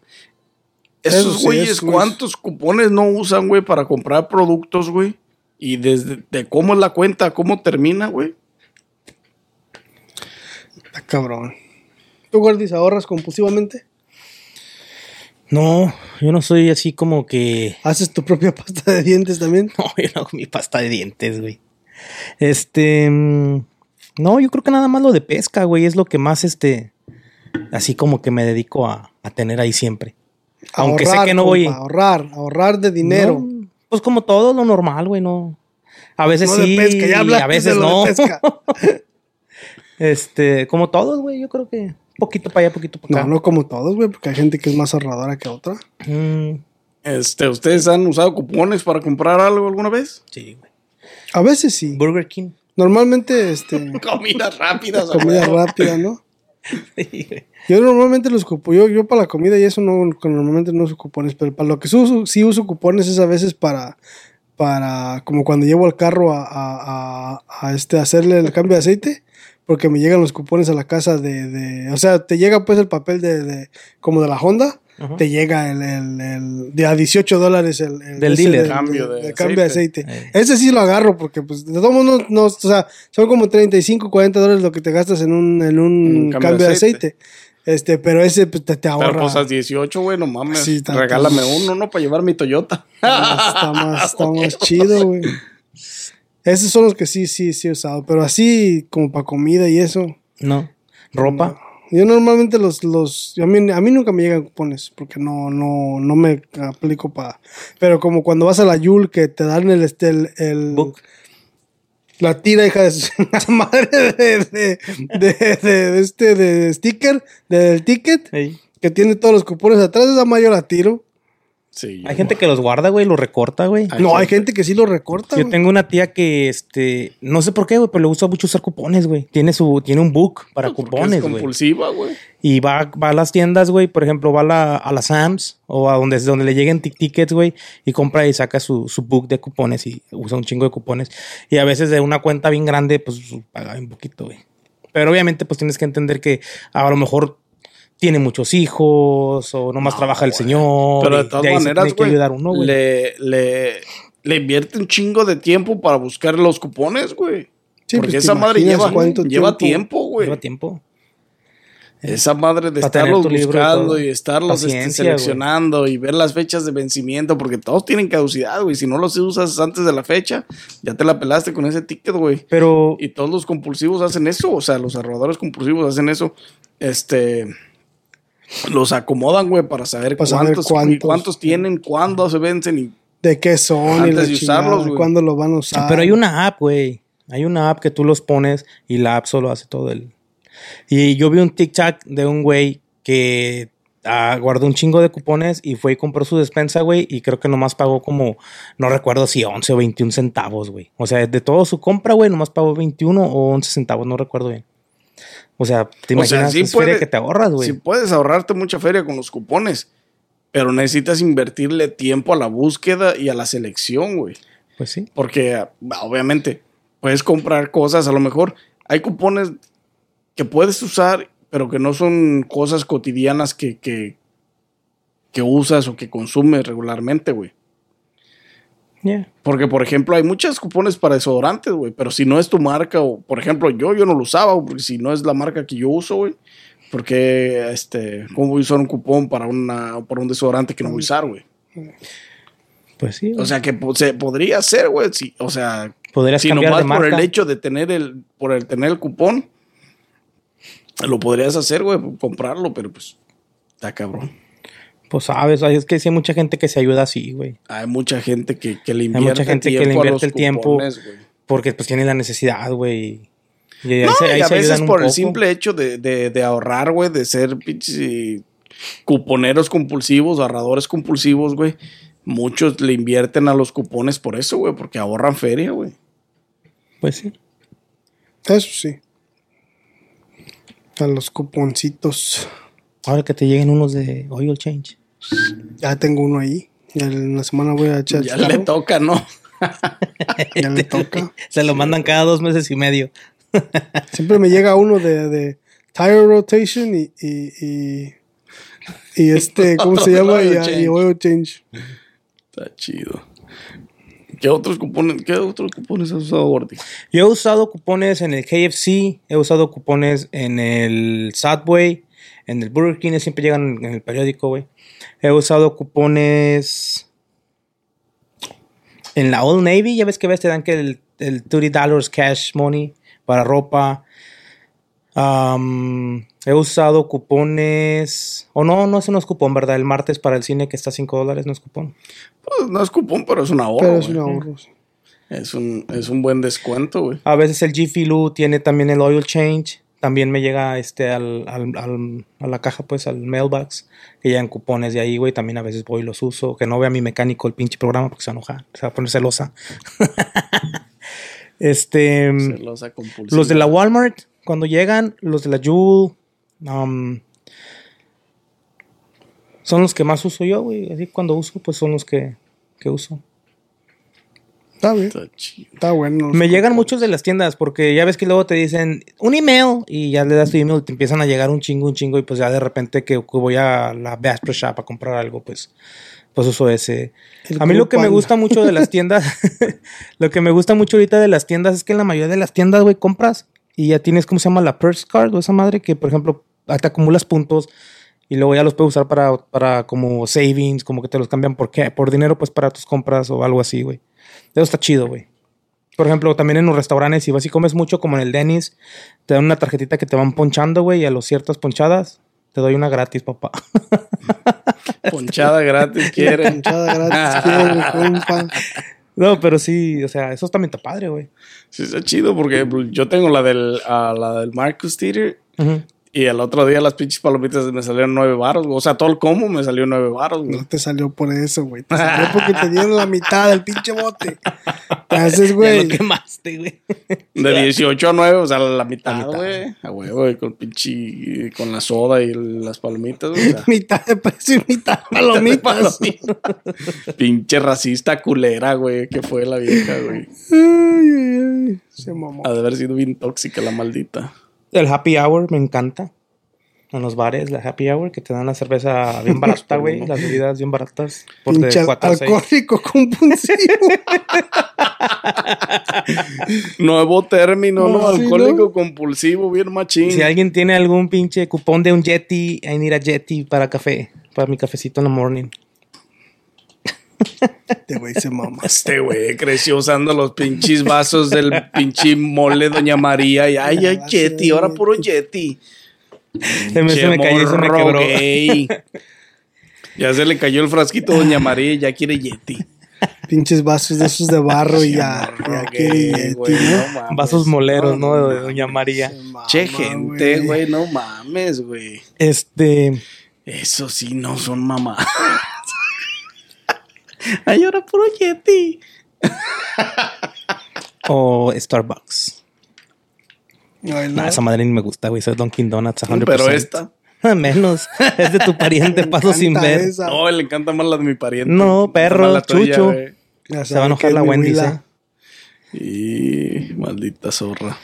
Eso Esos sí, güeyes, eso ¿cuántos cupones no usan, güey, para comprar productos, güey? Y desde de cómo es la cuenta, cómo termina, güey. Cabrón. ¿Tú, Gordis, ahorras compulsivamente? No, yo no soy así como que. ¿Haces tu propia pasta de dientes también? (laughs) No, yo no hago mi pasta de dientes, güey. Este. mm, No, yo creo que nada más lo de pesca, güey, es lo que más, este. Así como que me dedico a, a tener ahí siempre. Aunque sé Ahorrar, que no voy. compa, ahorrar, ahorrar de dinero. No, pues como todo lo normal, güey, no. A veces No de sí, pesca, ya a veces de lo no. de pesca. (laughs) este, como todos, güey, yo creo que poquito para allá, poquito para No, acá. no como todos, güey, porque hay gente que es más ahorradora que otra. Mm, Este, ¿ustedes han usado cupones para comprar algo alguna vez? sí, güey. A veces sí. Burger King. Normalmente, este, Comidas (laughs) rápidas. comida rápida, (laughs) ¿no? (laughs) Sí, güey. Yo normalmente los cupo, yo, yo para la comida y eso no, normalmente no uso cupones, pero para lo que sí uso, sí uso cupones es a veces para, para, como cuando llevo el carro a, a, a- a, este, hacerle el cambio de aceite, porque me llegan los cupones a la casa de, de o sea, te llega pues el papel de, de como de la Honda, Ajá. te llega el, el, el- de a 18 dólares el, el- Del dealer. Cambio de del cambio de aceite. aceite. Eh. Ese sí lo agarro porque pues de todos modos no, no, o sea, son como 35, 40 dólares lo que te gastas en un, en un En un cambio, de aceite. Este, pero ese pues, te, te ahorra. Pero a 18, güey, no mames. Sí. Regálame uno, ¿no? Para llevar mi Toyota. está más, está (laughs) más chido, güey. Esos son los que sí, sí, sí he usado. Pero así como para comida y eso. No. Ropa. Yo normalmente los, los, a mí, a mí nunca me llegan cupones porque no, no, no me aplico para. Pero como cuando vas a la Yul que te dan el, este, el, el- Book. la tira hija de su (laughs) madre de, de, de, este, de sticker, del ticket, que tiene todos los cupones atrás, esa madre yo la tiro. Sí. Hay gente que los guarda, güey, los recorta, güey. No, hay gente- que sí lo recorta. Yo güey. tengo una tía que, este, no sé por qué, güey, pero le gusta mucho usar cupones, güey. Tiene su, tiene un book para Porque cupones, es güey. compulsiva, güey. Y va, va a las tiendas, güey, por ejemplo, va a la, a la Sam's o a donde, donde le lleguen tic- tickets, güey, y compra y saca su, su book de cupones y usa un chingo de cupones. Y a veces de una cuenta bien grande, pues paga un poquito, güey. Pero obviamente, pues tienes que entender que a lo mejor tiene muchos hijos o nomás trabaja el señor. Pero de todas se maneras, güey, ayudar uno, güey. le, le, le invierte un chingo de tiempo para buscar los cupones, güey. Sí, Porque pues, te esa madre lleva, lleva tiempo- tiempo, güey. Lleva tiempo. Esa madre de Para estarlos y buscando y, estarlos este, seleccionando y ver las fechas de vencimiento, porque todos tienen caducidad, güey. Si no los usas antes de la fecha, ya te la pelaste con ese ticket, güey. Pero Y todos los compulsivos hacen eso, o sea, los ahorradores compulsivos hacen eso. Este. Los acomodan, güey, para saber, Para saber cuántos, cuántos. cuántos tienen, cuándo se vencen y de qué son y Antes la de usarlos, chingada, cuándo lo van a usar. Pero hay una app, güey. Hay una app que tú los pones y la app solo hace todo el. Y yo vi un TikTok de un güey que ah, guardó un chingo de cupones y fue y compró su despensa, güey. Y creo que nomás pagó como, no recuerdo si 11 o 21 centavos, güey. O sea, de todo su compra, güey, nomás pagó 21 o 11 centavos, no recuerdo bien. O sea, te O sea, imaginas sí feria que te ahorras, güey. Si puedes ahorrarte mucha feria con los cupones, pero necesitas invertirle tiempo a la búsqueda y a la selección, güey. Pues sí. Porque obviamente puedes comprar cosas, a lo mejor hay cupones que puedes usar, pero que no son cosas cotidianas que, que, que usas o que consumes regularmente, güey. Yeah. Porque, por ejemplo, hay muchos cupones para desodorantes, güey. Pero si no es tu marca, o por ejemplo, yo, yo no lo usaba, porque si no es la marca que yo uso, güey. Porque, este, ¿cómo voy a usar un cupón para, una, para un desodorante que no voy a usar, güey? Pues sí. O sea, que se podría hacer, güey. Si, o sea, podrías si cambiar nomás de por marca. el hecho de tener el, por el tener el cupón, lo podrías hacer, güey, comprarlo, pero pues, está cabrón. Pues sabes, es que sí hay mucha gente que se ayuda así, güey. Hay mucha gente que, que le Hay invierte mucha gente que le invierte el tiempo. cupones. Porque pues tiene la necesidad, güey. Y ahí No, se, ahí y a se veces por el simple hecho de, de- de ahorrar, güey, de ser pinches cuponeros compulsivos, ahorradores compulsivos, güey. Muchos le invierten a los cupones por eso, güey, porque ahorran feria, güey. Pues sí. Eso sí. A los cuponcitos. Ahora que te lleguen unos de oil change. Ya tengo uno ahí. Ya en la semana voy a echar. Ya le toca, ¿no? (laughs) Ya le toca. Se lo mandan cada dos meses y medio. (laughs) Siempre me llega uno de, de tire rotation y, y, y, y este, (laughs) ¿cómo se llama? oil Y, change. y oil change. Está chido. ¿Qué otros cupones, qué otros cupones has usado, Gordy? Yo he usado cupones en el KFC, he usado cupones en el Subway, en el Burger King, siempre llegan en el periódico, güey. He usado cupones en la Old Navy, ya ves que ves, te dan que el, el $30 cash money para ropa. He usado cupones, o no, no, ese no es cupón, ¿verdad? El martes para el cine que está a 5 dólares no es cupón. Pues no es cupón, pero es un ahorro. Pero es un ahorro. sí. Es un, es un buen descuento, güey. A veces el Jiffy Lube tiene también el oil change. También me llega este al, al- al- a la caja, pues, al mailbox. Que llegan cupones de ahí, güey. También a veces voy y los uso. Que no vea mi mecánico el pinche programa porque se va a enojar. Se va a poner celosa. (laughs) este. Celosa compulsiva. Los de la Walmart, cuando llegan, los de la Jewel, um, son los que más uso yo, güey. Así cuando uso, pues son los que, que uso. Está bien. Está chido. Está bueno. Me llegan muchos de las tiendas porque ya ves que luego te dicen un email y ya le das tu email y te empiezan a llegar un chingo, un chingo y pues ya de repente que, que voy a la Bass Pro Shop a comprar algo, pues, pues uso ese. El a mí lo que me gusta mucho de las (laughs) tiendas, (laughs) lo que me gusta mucho ahorita de las tiendas es que en la mayoría de las tiendas, güey, compras y ya tienes, ¿cómo se llama? La Purse Card o esa madre que, por ejemplo, ah, te acumulas puntos y luego ya los puedes usar para, para como savings, como que te los cambian por, qué? por dinero, pues para tus compras o algo así, güey. Eso está chido, güey. Por ejemplo, también en los restaurantes, si vas y comes mucho, como en el Dennis, te dan una tarjetita que te van ponchando, güey, y a los ciertas ponchadas, te doy una gratis, papá. (laughs) Ponchada gratis (laughs) quieren. Pinchada gratis, (laughs) quiero, compa. no, pero sí, o sea, eso también está padre, güey. Sí, está chido porque yo tengo la del, ah, la del Marcus Theater. Y el otro día las pinches palomitas me salieron nueve baros. güey. O sea, todo el combo me salió nueve baros. güey. No te salió por eso, güey. Te salió porque te dieron la mitad del pinche bote. Te haces, Ya güey. lo quemaste, güey. De 18 a 9, o sea, la mitad, mitad. güey. A huevo, güey, con pinche, con la soda y las palomitas, güey. o sea, (laughs) Mitad de precio y mitad de palomitas. (laughs) palomitas. pinche racista culera, güey, que fue la vieja, güey. Ay, ay, ay. Se mamó. Ha de haber sido bien tóxica la maldita. El happy hour me encanta. En los bares, la happy hour, que te dan la cerveza bien barata, (laughs) güey. Las bebidas bien baratas. Por de Pinche 4 a 6. alcohólico compulsivo. (laughs) Nuevo término, ¿no? Alcohólico ¿no? compulsivo, bien machín. Si alguien tiene algún pinche cupón de un Yeti, I need a Yeti para café. Para mi cafecito en la morning. Este güey se mama. Este güey creció usando los pinches vasos del pinche mole Doña María. Y ay, ay, Ah, Yeti, ahora puro Yeti. Se me, se me cayó y se me quebró. gay. Ya se le cayó el frasquito a Doña María y ya quiere Yeti. Pinches vasos de esos de barro y ya, Morro ya gay, quiere Yeti, güey, ¿no? no mames. Vasos moleros, ¿no? De mames. Doña María. Mama, Che, gente, güey, no mames, güey. Este. Eso sí, no son mamás. (laughs) (laughs) Ay, ahora puro Yeti. (laughs) O Starbucks. No. Nah, esa madre ni me gusta, güey. Soy Dunkin' Donuts 100%. Pero esta. (laughs) Menos. Es de tu pariente, paso sin ver. esa. No, le encanta más la de mi pariente. No, perro, la chucho. Se va a enojar la es eh. Y maldita zorra.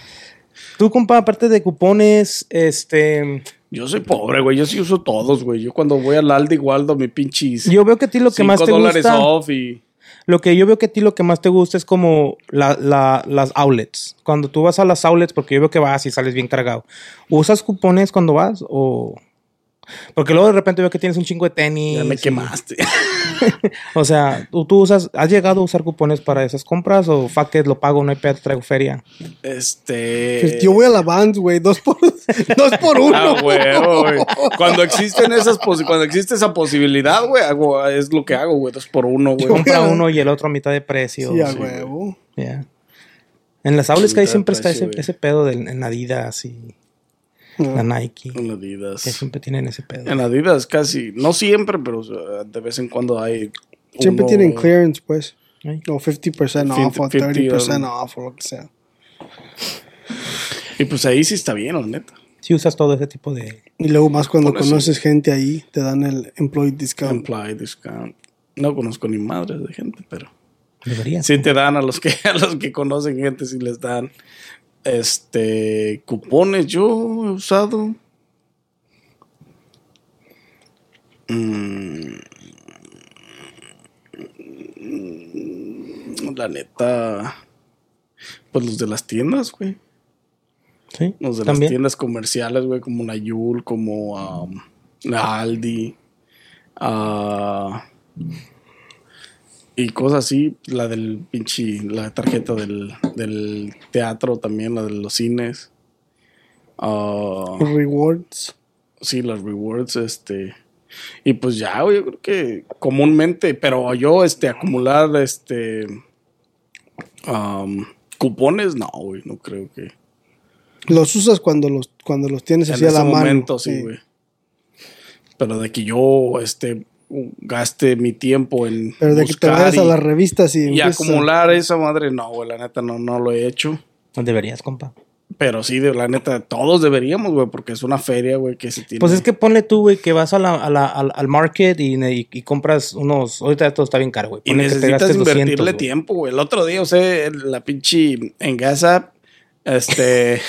Tú, compa, aparte de cupones, este. Yo soy pobre, güey. Yo sí uso todos, güey. Yo cuando voy al Aldi Waldo, mi pinches. Yo veo que a ti lo que más te dólares gusta. off y. Lo que yo veo que a ti lo que más te gusta es como la, la- las outlets. Cuando tú vas a las outlets, porque yo veo que vas y sales bien cargado. ¿Usas cupones cuando vas? O. Porque luego de repente veo que tienes un chingo de tenis. Ya me y- quemaste. (laughs) O sea, ¿tú, tú usas, ¿has llegado a usar cupones para esas compras? ¿O fuck it, lo pago, no hay pedo, traigo feria? Este. Pues yo voy a la Vans, güey. Dos por, (laughs) dos por uno. Ah, huevo, güey. Cuando existen esas cuando existe esa posibilidad, güey, hago, es lo que hago, güey, dos por uno, güey. Compra uno y el otro a mitad de precio. Sí, a Sí, huevo. yeah. En las outlets que hay de siempre está ese, pedo del, en Adidas y la Nike. En Adidas. Que siempre tienen ese pedo. En Adidas casi, no siempre, pero de vez en cuando hay. Siempre uno- tienen clearance, pues. O 50% off o 50, 30% off o lo que sea. Y pues ahí sí está bien, la neta. Si usas todo ese tipo de... Y luego más cuando Por eso. conoces gente ahí, te dan el employee discount. Employee discount. No conozco ni madres de gente, pero Deberías. sí te dan a los que (laughs) a los que conocen gente, sí les dan este cupones. Yo he usado. Mm, La neta. Pues los de las tiendas, güey. Sí, Los de las tiendas comerciales, güey, como Nayul, como um, la Aldi. ah, y cosas así. La del pinche. La tarjeta del, del teatro también, la de los cines. Ah, Rewards. sí, las rewards, este. Y pues ya, güey, yo creo que comúnmente, pero yo, este, acumular, este. um, cupones, no, güey, no creo que. Los usas cuando los, cuando los tienes así en a la ese mano. momento, sí, güey. Pero de que yo, este, gaste mi tiempo en Pero de que te buscar vayas a y- las revistas y, y, a- acumular esa madre, no, güey, la neta no, no lo he hecho. Deberías, compa. Pero sí, de la neta, todos deberíamos, güey, porque es una feria, güey, que se tiene. Pues es que ponle tú, güey, que vas a la, a la- al, al market y, y- y compras unos... Ahorita todo está bien caro, güey. Y que necesitas invertirle 200, güey. tiempo, güey. El otro día usé la pinche en Gaza, este,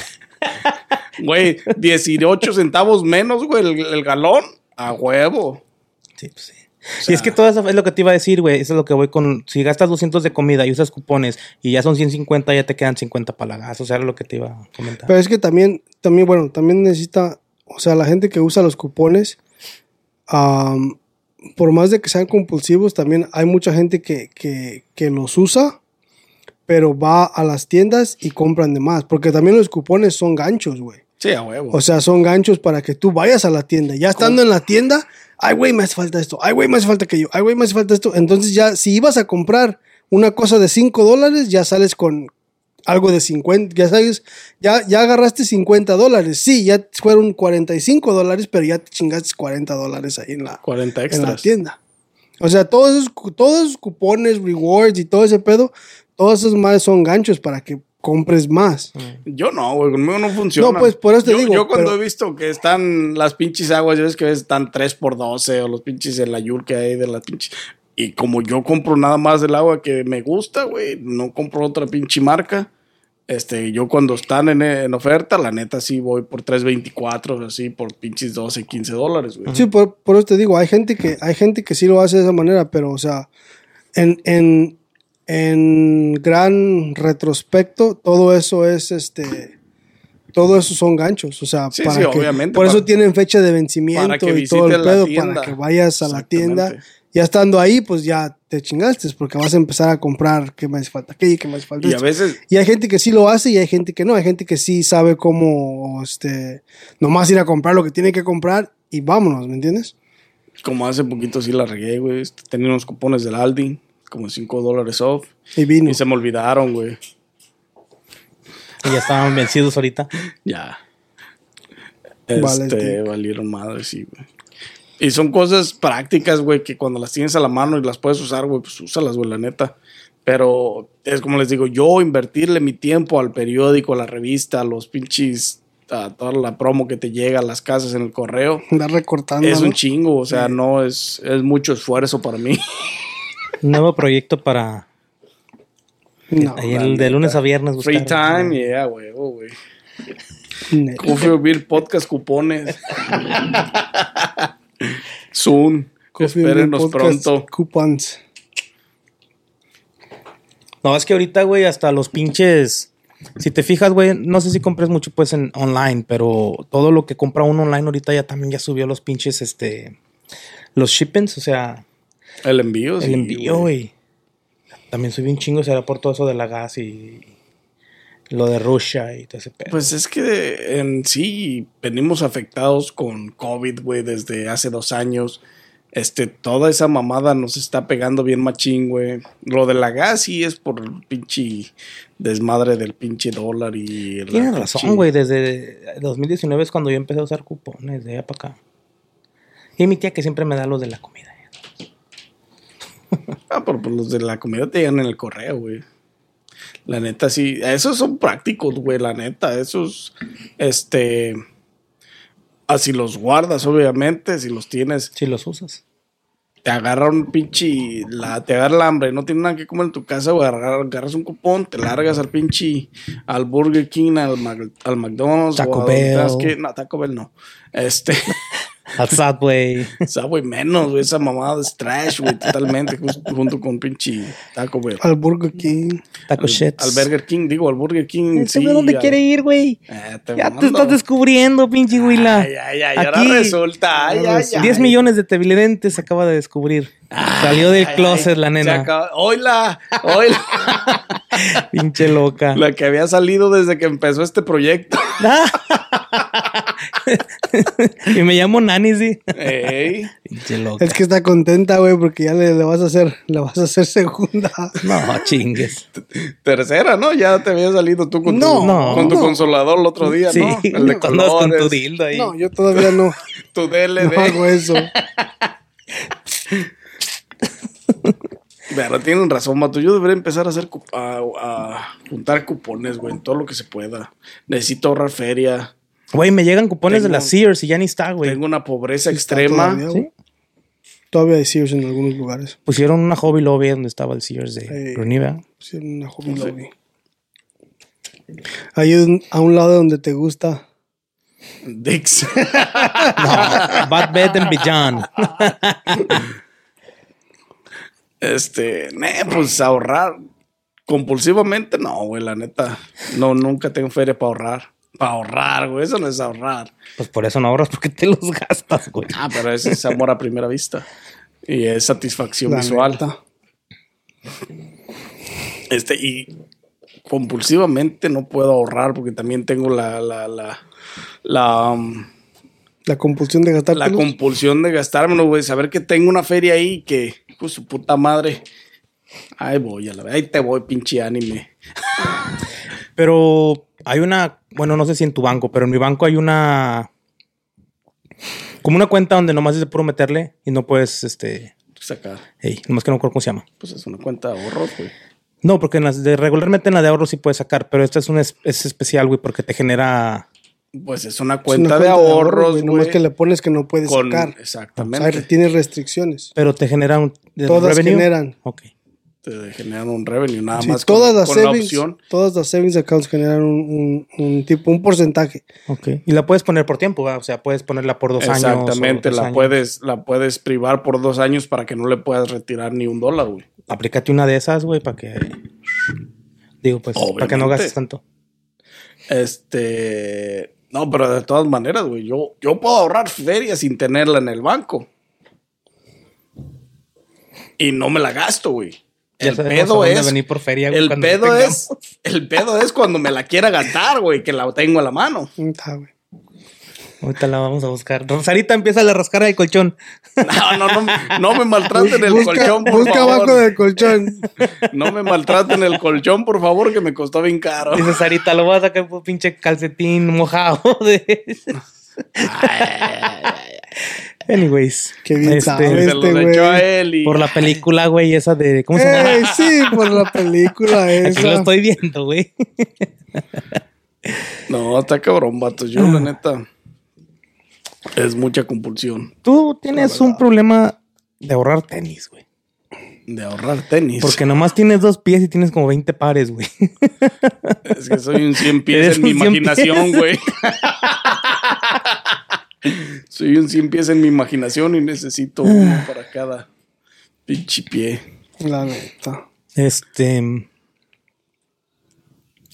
(laughs) güey, 18 centavos menos, güey, el, el galón. A huevo. Sí, pues sí. y es que todo eso es lo que te iba a decir, güey. Eso es lo que voy con. Si gastas 200 de comida y usas cupones y ya son 150, ya te quedan 50 para la gas. O sea, era lo que te iba a comentar. Pero es que también, también, bueno, también necesita, o sea, la gente que usa los cupones, por más de que sean compulsivos, también hay mucha gente que, que, que los usa, pero va a las tiendas y compran de más, porque también los cupones son ganchos, güey. Sí, a huevo. O sea, son ganchos para que tú vayas a la tienda. Ya estando en la tienda, ay, güey, me hace falta esto. Ay, güey, me hace falta aquello. Ay, güey, me hace falta esto. Entonces ya, si ibas a comprar una cosa de 5 dólares, ya sales con algo de 50. Ya sabes, ya, ya agarraste 50 dólares. Sí, ya fueron 45 dólares, pero ya te chingaste 40 dólares ahí en la, 40 en la tienda. O sea, todos esos, todos esos cupones, rewards y todo ese pedo, todas esas madres son ganchos para que compres más. Yo no, güey, conmigo no funciona. No, pues, por eso te yo, digo, Yo cuando pero- he visto que están las pinches aguas, ya ves que a veces están 3 por 12 o los pinches el ayur que hay de las pinches. Y como yo compro nada más del agua que me gusta, güey, no compro otra pinche marca. Este, yo cuando están en, en oferta, la neta sí voy por 3.24, así por pinches 12, 15 dólares, güey. Sí, por, por eso te digo, hay gente que, hay gente que sí lo hace de esa manera, pero o sea, en, en, en gran retrospecto, todo eso es este. Todo eso son ganchos, o sea, Sí, para sí, que- obviamente, por eso tienen fecha de vencimiento y todo el pedo, para que vayas a la tienda. Ya estando ahí, pues ya te chingaste, porque vas a empezar a comprar qué más falta aquello, qué más falta Y a veces, Y hay gente que sí lo hace y hay gente que no. Hay gente que sí sabe cómo, este, nomás ir a comprar lo que tiene que comprar y vámonos, ¿me entiendes? como hace poquito sí la regué, güey. Tenía unos cupones del Aldi, como 5 dólares off. Y vino. Y se me olvidaron, güey. Y ya estaban vencidos ahorita. (laughs) Ya. Vale, Este, tío. valieron madre, sí, güey. Y son cosas prácticas, güey, que cuando las tienes a la mano y las puedes usar, güey, pues úsalas, güey, la neta. Pero es como les digo, yo invertirle mi tiempo al periódico, a la revista, a los pinches, a toda la promo que te llega a las casas en el correo, Andar recortando. es ¿no? un chingo, o sea, no es, es mucho esfuerzo para mí. (laughs) Nuevo proyecto para (laughs) No, ahí el de lunes a viernes. Free buscar- time, yeah, güey, güey. Coffee Beer Podcast cupones. (laughs) Soon. Coffee Espérenos Podcast pronto. Coupons. No, es que ahorita, güey, hasta los pinches. Si te fijas, güey, no sé si compres mucho pues en online, pero todo lo que compra uno online ahorita ya también ya subió los pinches, este, los shipments, o sea, El envío, el sí, envío, güey. También subió un chingo, será por todo eso de la gas y lo de Rusia y todo ese pedo. Pues es que en sí venimos afectados con COVID, güey, desde hace dos años. Este, toda esa mamada nos está pegando bien machín, güey. Lo de la gas sí es por el pinche desmadre del pinche dólar y... Tienes razón, güey, desde 2019 es cuando yo empecé a usar cupones de allá para acá. Y mi tía que siempre me da los de la comida. Ah, pero pues los de la comida te llegan en el correo, güey. La neta, sí. Esos son prácticos, güey, la neta. Esos, este. Así los guardas, obviamente. Si los tienes, Si los usas. te agarra un pinche. La, te agarra el hambre, no tienes nada que comer en tu casa, güey. Agarras un cupón, te largas al pinche. Al Burger King, al, McDonald's. Taco o a donde Bell. que- no, Taco Bell no. Este. (laughs) Al Subway. O sea, güey, menos, güey. Esa mamada es trash, güey, totalmente. junto con pinche Taco Bell. Al Burger King. Taco Al, shits. al Burger King, digo, al Burger King. Sí, güey, ¿Dónde al- quiere ir, güey? Eh, te Ya mando. te estás descubriendo, pinche Huila. Ay, ay, ay, ahora Aquí, resulta. Ay, ay, ay. 10 millones de televidentes se acaba de descubrir. Salió del Ay, closet ay, la nena. Hola, hola. (laughs) Pinche loca. La que había salido desde que empezó este proyecto. (laughs) y me llamo Nani, sí. Ey. Pinche loca. Es que está contenta, güey, porque ya le, le vas a hacer, le vas a hacer segunda. No, chingues. Tercera, ¿no? Ya te había salido tú con No, tu, no. con tu no. consolador el otro día, Sí, ¿no? (laughs) El de cuando andas con tu dildo ahí. No, yo todavía no, tu DLD. no hago eso. Pero tienen razón, Mato. Yo debería empezar a hacer a, a juntar cupones, güey, en todo lo que se pueda. Necesito ahorrar feria. Güey, me llegan cupones de Tengo- la Sears y ya ni está, güey. Tengo una pobreza extrema. Todavía, hay Sears en algunos lugares. Pusieron una hobby lobby donde estaba el Sears de. Gruniva. Sí, en una hobby lobby. Ahí un- a un lado donde te gusta. Dix. (laughs) No, Bad Bed and Beyond. (laughs) este, ne, pues ahorrar compulsivamente, no, güey, la neta. No, nunca tengo feria para ahorrar. Para ahorrar, güey, eso no es ahorrar. Pues por eso no ahorras, porque te los gastas, güey. Ah, pero ese es amor a primera vista. Y es satisfacción La visual. neta. Este, y compulsivamente no puedo ahorrar porque también tengo la, la, la, la, um, La compulsión de gastar. la compulsión de gastármelo, güey. Saber que tengo una feria ahí que, pues su puta madre. Ahí voy, a la ahí te voy, pinche anime. (laughs) Pero hay una, bueno, no sé si en tu banco, pero en mi banco hay una, como una cuenta donde nomás es de puro meterle y no puedes, este, Sacar. hey, nomás que no recuerdo cómo se llama. Pues es una cuenta de ahorros, güey. No, porque en las de regularmente en la de ahorro sí puedes sacar, pero esta es una es, es especial, güey, porque te genera, Pues es una Es una cuenta, de ahorros, ahorros, güey, que le pones que no puedes con- sacar. Exactamente. O sea, tiene restricciones. pero te genera un de Todas revenue. generan. Ok. Te generan un revenue, nada Sí, más todas con, las con la opción. todas las savings accounts generan un, un- un tipo, un porcentaje. Ok. Y la puedes poner por tiempo, ¿verdad? o sea, puedes ponerla por dos años. Exactamente, la años. puedes, la puedes privar por dos años para que no le puedas retirar ni un dólar, güey. Aplícate una de esas, güey, para que. Digo, pues, para que no gastes tanto. Este. No, pero de todas maneras, güey, yo, yo puedo ahorrar feria sin tenerla en el banco. Y no me la gasto, güey. El pedo es. venir por feria, el cuando pedo es. El pedo es cuando me la quiera gastar, güey, que la tengo a la mano. Ah, güey. Ahorita la vamos a buscar. Rosarita empieza a rascar el colchón. No, no, no, no me maltraten el busca colchón, por busca favor. abajo del colchón. No me maltraten el colchón, por favor, que me costó bien caro. Dice Sarita, lo voy a sacar por pinche calcetín mojado. (laughs) De... Anyways. Qué bien sabe. Se este, los güey. echó a él y. Por la película, güey, esa de. ¿Cómo se llama? Ey, sí, por la película (laughs) Aquí lo esa. estoy viendo, güey. No, está cabrón, vato. Yo, la (laughs) neta. Es mucha compulsión Tú tienes un problema de ahorrar tenis, güey. de ahorrar tenis. Porque nomás tienes dos pies y tienes como 20 pares, güey. (laughs) Es que soy un 100 pies Eres en mi un 100 imaginación, güey. (laughs) soy un 100 pies en mi imaginación y necesito uno para cada pinche pie. La neta. Este.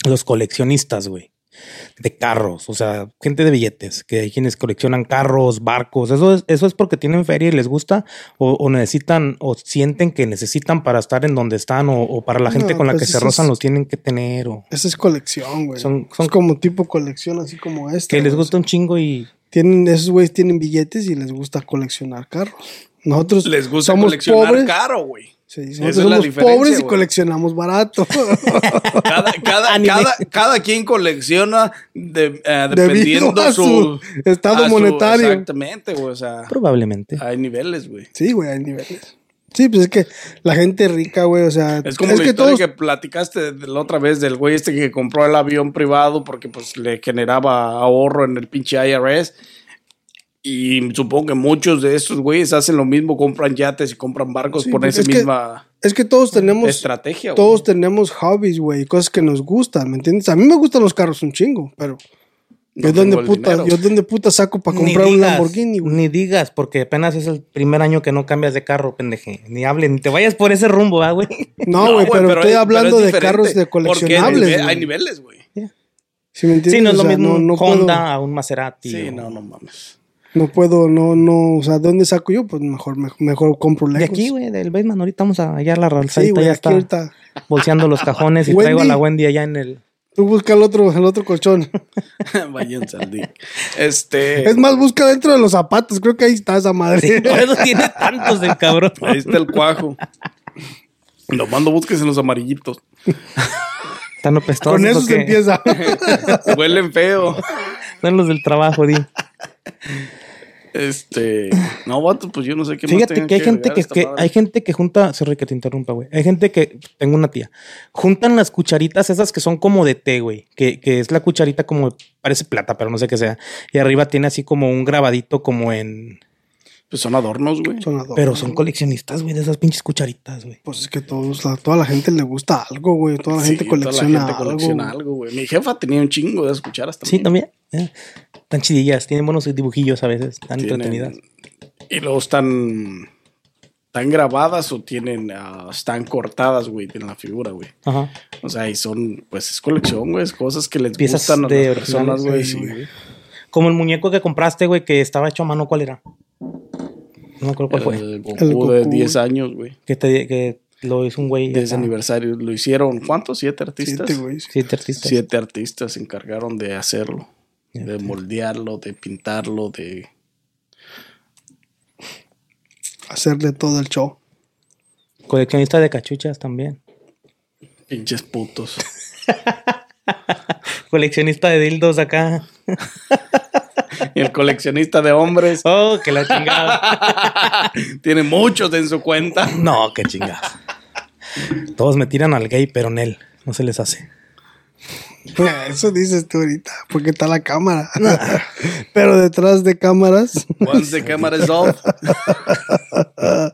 Los coleccionistas, güey. De carros, o sea, gente de billetes, que hay quienes coleccionan carros, barcos. Eso es, eso es porque tienen feria y les gusta, o, o necesitan, o sienten que necesitan para estar en donde están, o, o para la gente No, con la pues que se rozan es- los tienen que tener, o Esa es colección, güey. Son- son- es como tipo colección, así como esta. que les gusta un chingo y. Tienen, esos güeyes tienen billetes y les gusta coleccionar carros. Nosotros Les gusta somos coleccionar pobres. caro, güey. Sí, Esa nosotros es la somos diferencia, pobres y güey. coleccionamos barato. (laughs) Cada, cada, (laughs) cada, cada quien colecciona de- Debido dependiendo a su estado a su- monetario. Exactamente, güey. O sea, Probablemente. hay niveles, güey. sí, güey, hay niveles. Sí, pues es que la gente rica, güey, o sea, Es como la historia que platicaste de la otra vez del güey este que compró el avión privado porque pues le generaba ahorro en el pinche IRS. Y supongo que muchos de estos güeyes hacen lo mismo, compran yates y compran barcos Sí, por pues esa es que misma Es que todos tenemos estrategia. güey. todos tenemos hobbies, güey, cosas que nos gustan, ¿me entiendes? A mí me gustan los carros un chingo, pero No yo el puta, dinero. yo dónde puta saco para comprar un Lamborghini, güey. Ni digas, porque apenas es el primer año que no cambias de carro, pendeje. Ni hables, ni te vayas por ese rumbo, ¿ah, güey? No, güey, pero, estoy es- hablando es de carros de porque coleccionables, hay, nive- güey. hay niveles, güey. ¿Sí me entiendes? Sí, no es O lo mismo no, un no Honda puedo, a un Maserati. Sí, o- no, no mames. No puedo, no, no, o sea, ¿dónde saco yo? Pues mejor, mejor, mejor compro Legos. De aquí, güey, del Baseman. Ahorita vamos a allá a la Ralsita. Sí, güey, ya aquí está ahorita. bolseando los cajones y (laughs) Wendy. traigo a la Wendy allá en el. Tú busca el otro, el otro colchón. (laughs) Váyanse al dick. Este. Es más, busca dentro de los zapatos. Creo que ahí está esa madre. Sí, por eso (laughs) tiene tantos el cabrón. Ahí está el cuajo. Lo mando busques en los amarillitos. Están apestosos. Con eso ¿o se qué? empieza. (laughs) Huelen feo. Son los del trabajo, di. Este. No, vato, pues yo no sé qué más Fíjate tengan que hay gente que, esta que- madre. hay gente que junta, sorry que te interrumpa, güey. Hay gente que, tengo una tía, juntan las cucharitas esas que son como de té, güey, que, que es la cucharita como, parece plata, pero no sé qué sea. Y arriba tiene así como un grabadito como en... Pues son adornos, güey. Son adornos, Pero son coleccionistas, güey, de esas pinches cucharitas, güey. Pues es que todos, la- toda la gente le gusta algo, güey. Toda la Sí, gente toda la colecciona gente algo. colecciona güey. algo, güey. Mi jefa tenía un chingo de esas cucharas Sí, también. también. eh. Están chidillas, tienen buenos dibujillos a veces, están Tienen- entretenidas. Y luego están. Están grabadas o tienen. ah, están cortadas, güey, en la figura, güey. Ajá. O sea, y son. Pues es colección, güey. Es cosas que les Piezas gustan a de las personas, güey. Sí, sí, güey. Como el muñeco que compraste, güey, que estaba hecho a mano, ¿cuál era? No me acuerdo cuál fue. El Goku, El Goku, de güey. 10 años, güey. Que, te, que lo hizo un güey. De ese aniversario. Lo hicieron, ¿cuántos? ¿Siete artistas? Siete, güey. Siete artistas. Siete artistas se encargaron de hacerlo. De moldearlo, de pintarlo, de. Hacerle todo el show. Coleccionista de cachuchas también. Pinches putos. (laughs) Coleccionista de dildos acá. (laughs) y el coleccionista de hombres Oh, que la chingada. (laughs) tiene muchos en su cuenta. no, qué chingada. Todos me tiran al gay, pero en él no se les hace. Eso dices tú ahorita, porque está la cámara. (laughs) Pero detrás de cámaras. Once the camera is off. (laughs)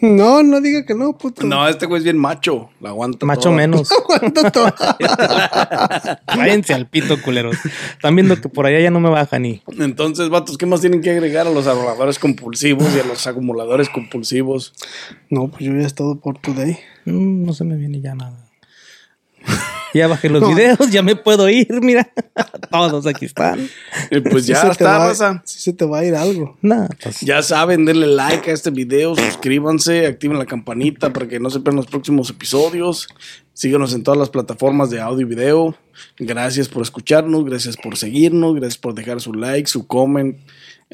No, no diga que no, puto. No, este güey es bien macho. La aguanta. Macho toda. menos. (laughs) Aguanta todo. (laughs) Váyanse al pito, culeros. Están viendo que por allá ya no me bajan y. Entonces, vatos, ¿qué más tienen que agregar a los ahorradores compulsivos y a los acumuladores compulsivos? No, pues yo ya es todo por today. Mm, no se me viene ya nada. (laughs) Ya bajé los videos, ya me puedo ir, mira. (laughs) Todos aquí están. Y pues ya se te está, sí se te va a ir algo. Nada, pues. Ya saben, denle like a este video, suscríbanse, activen la campanita para que no se pierdan los próximos episodios. Síganos en todas las plataformas de audio y video. Gracias por escucharnos, gracias por seguirnos, gracias por dejar su like, su comment.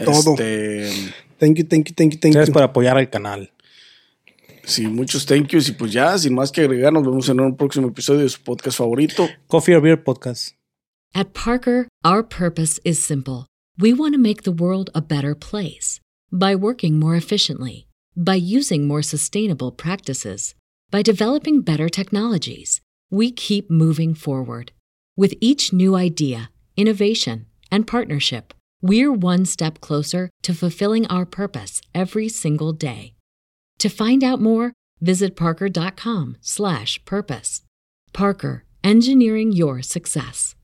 Todo. Este, Thank you, thank you, thank you, thank Gracias you. por apoyar al canal. Sí, muchos thank yous y pues ya, sin más que agregar, nos vemos en un próximo episodio de su podcast favorito. Coffee or Beer Podcast. At Parker, our purpose is simple. We want to make the world a better place by working more efficiently, by using more sustainable practices, by developing better technologies. We keep moving forward. With each new idea, innovation, and partnership, we're one step closer to fulfilling our purpose every single day. To find out more, visit parker.com/purpose. Parker, engineering your success.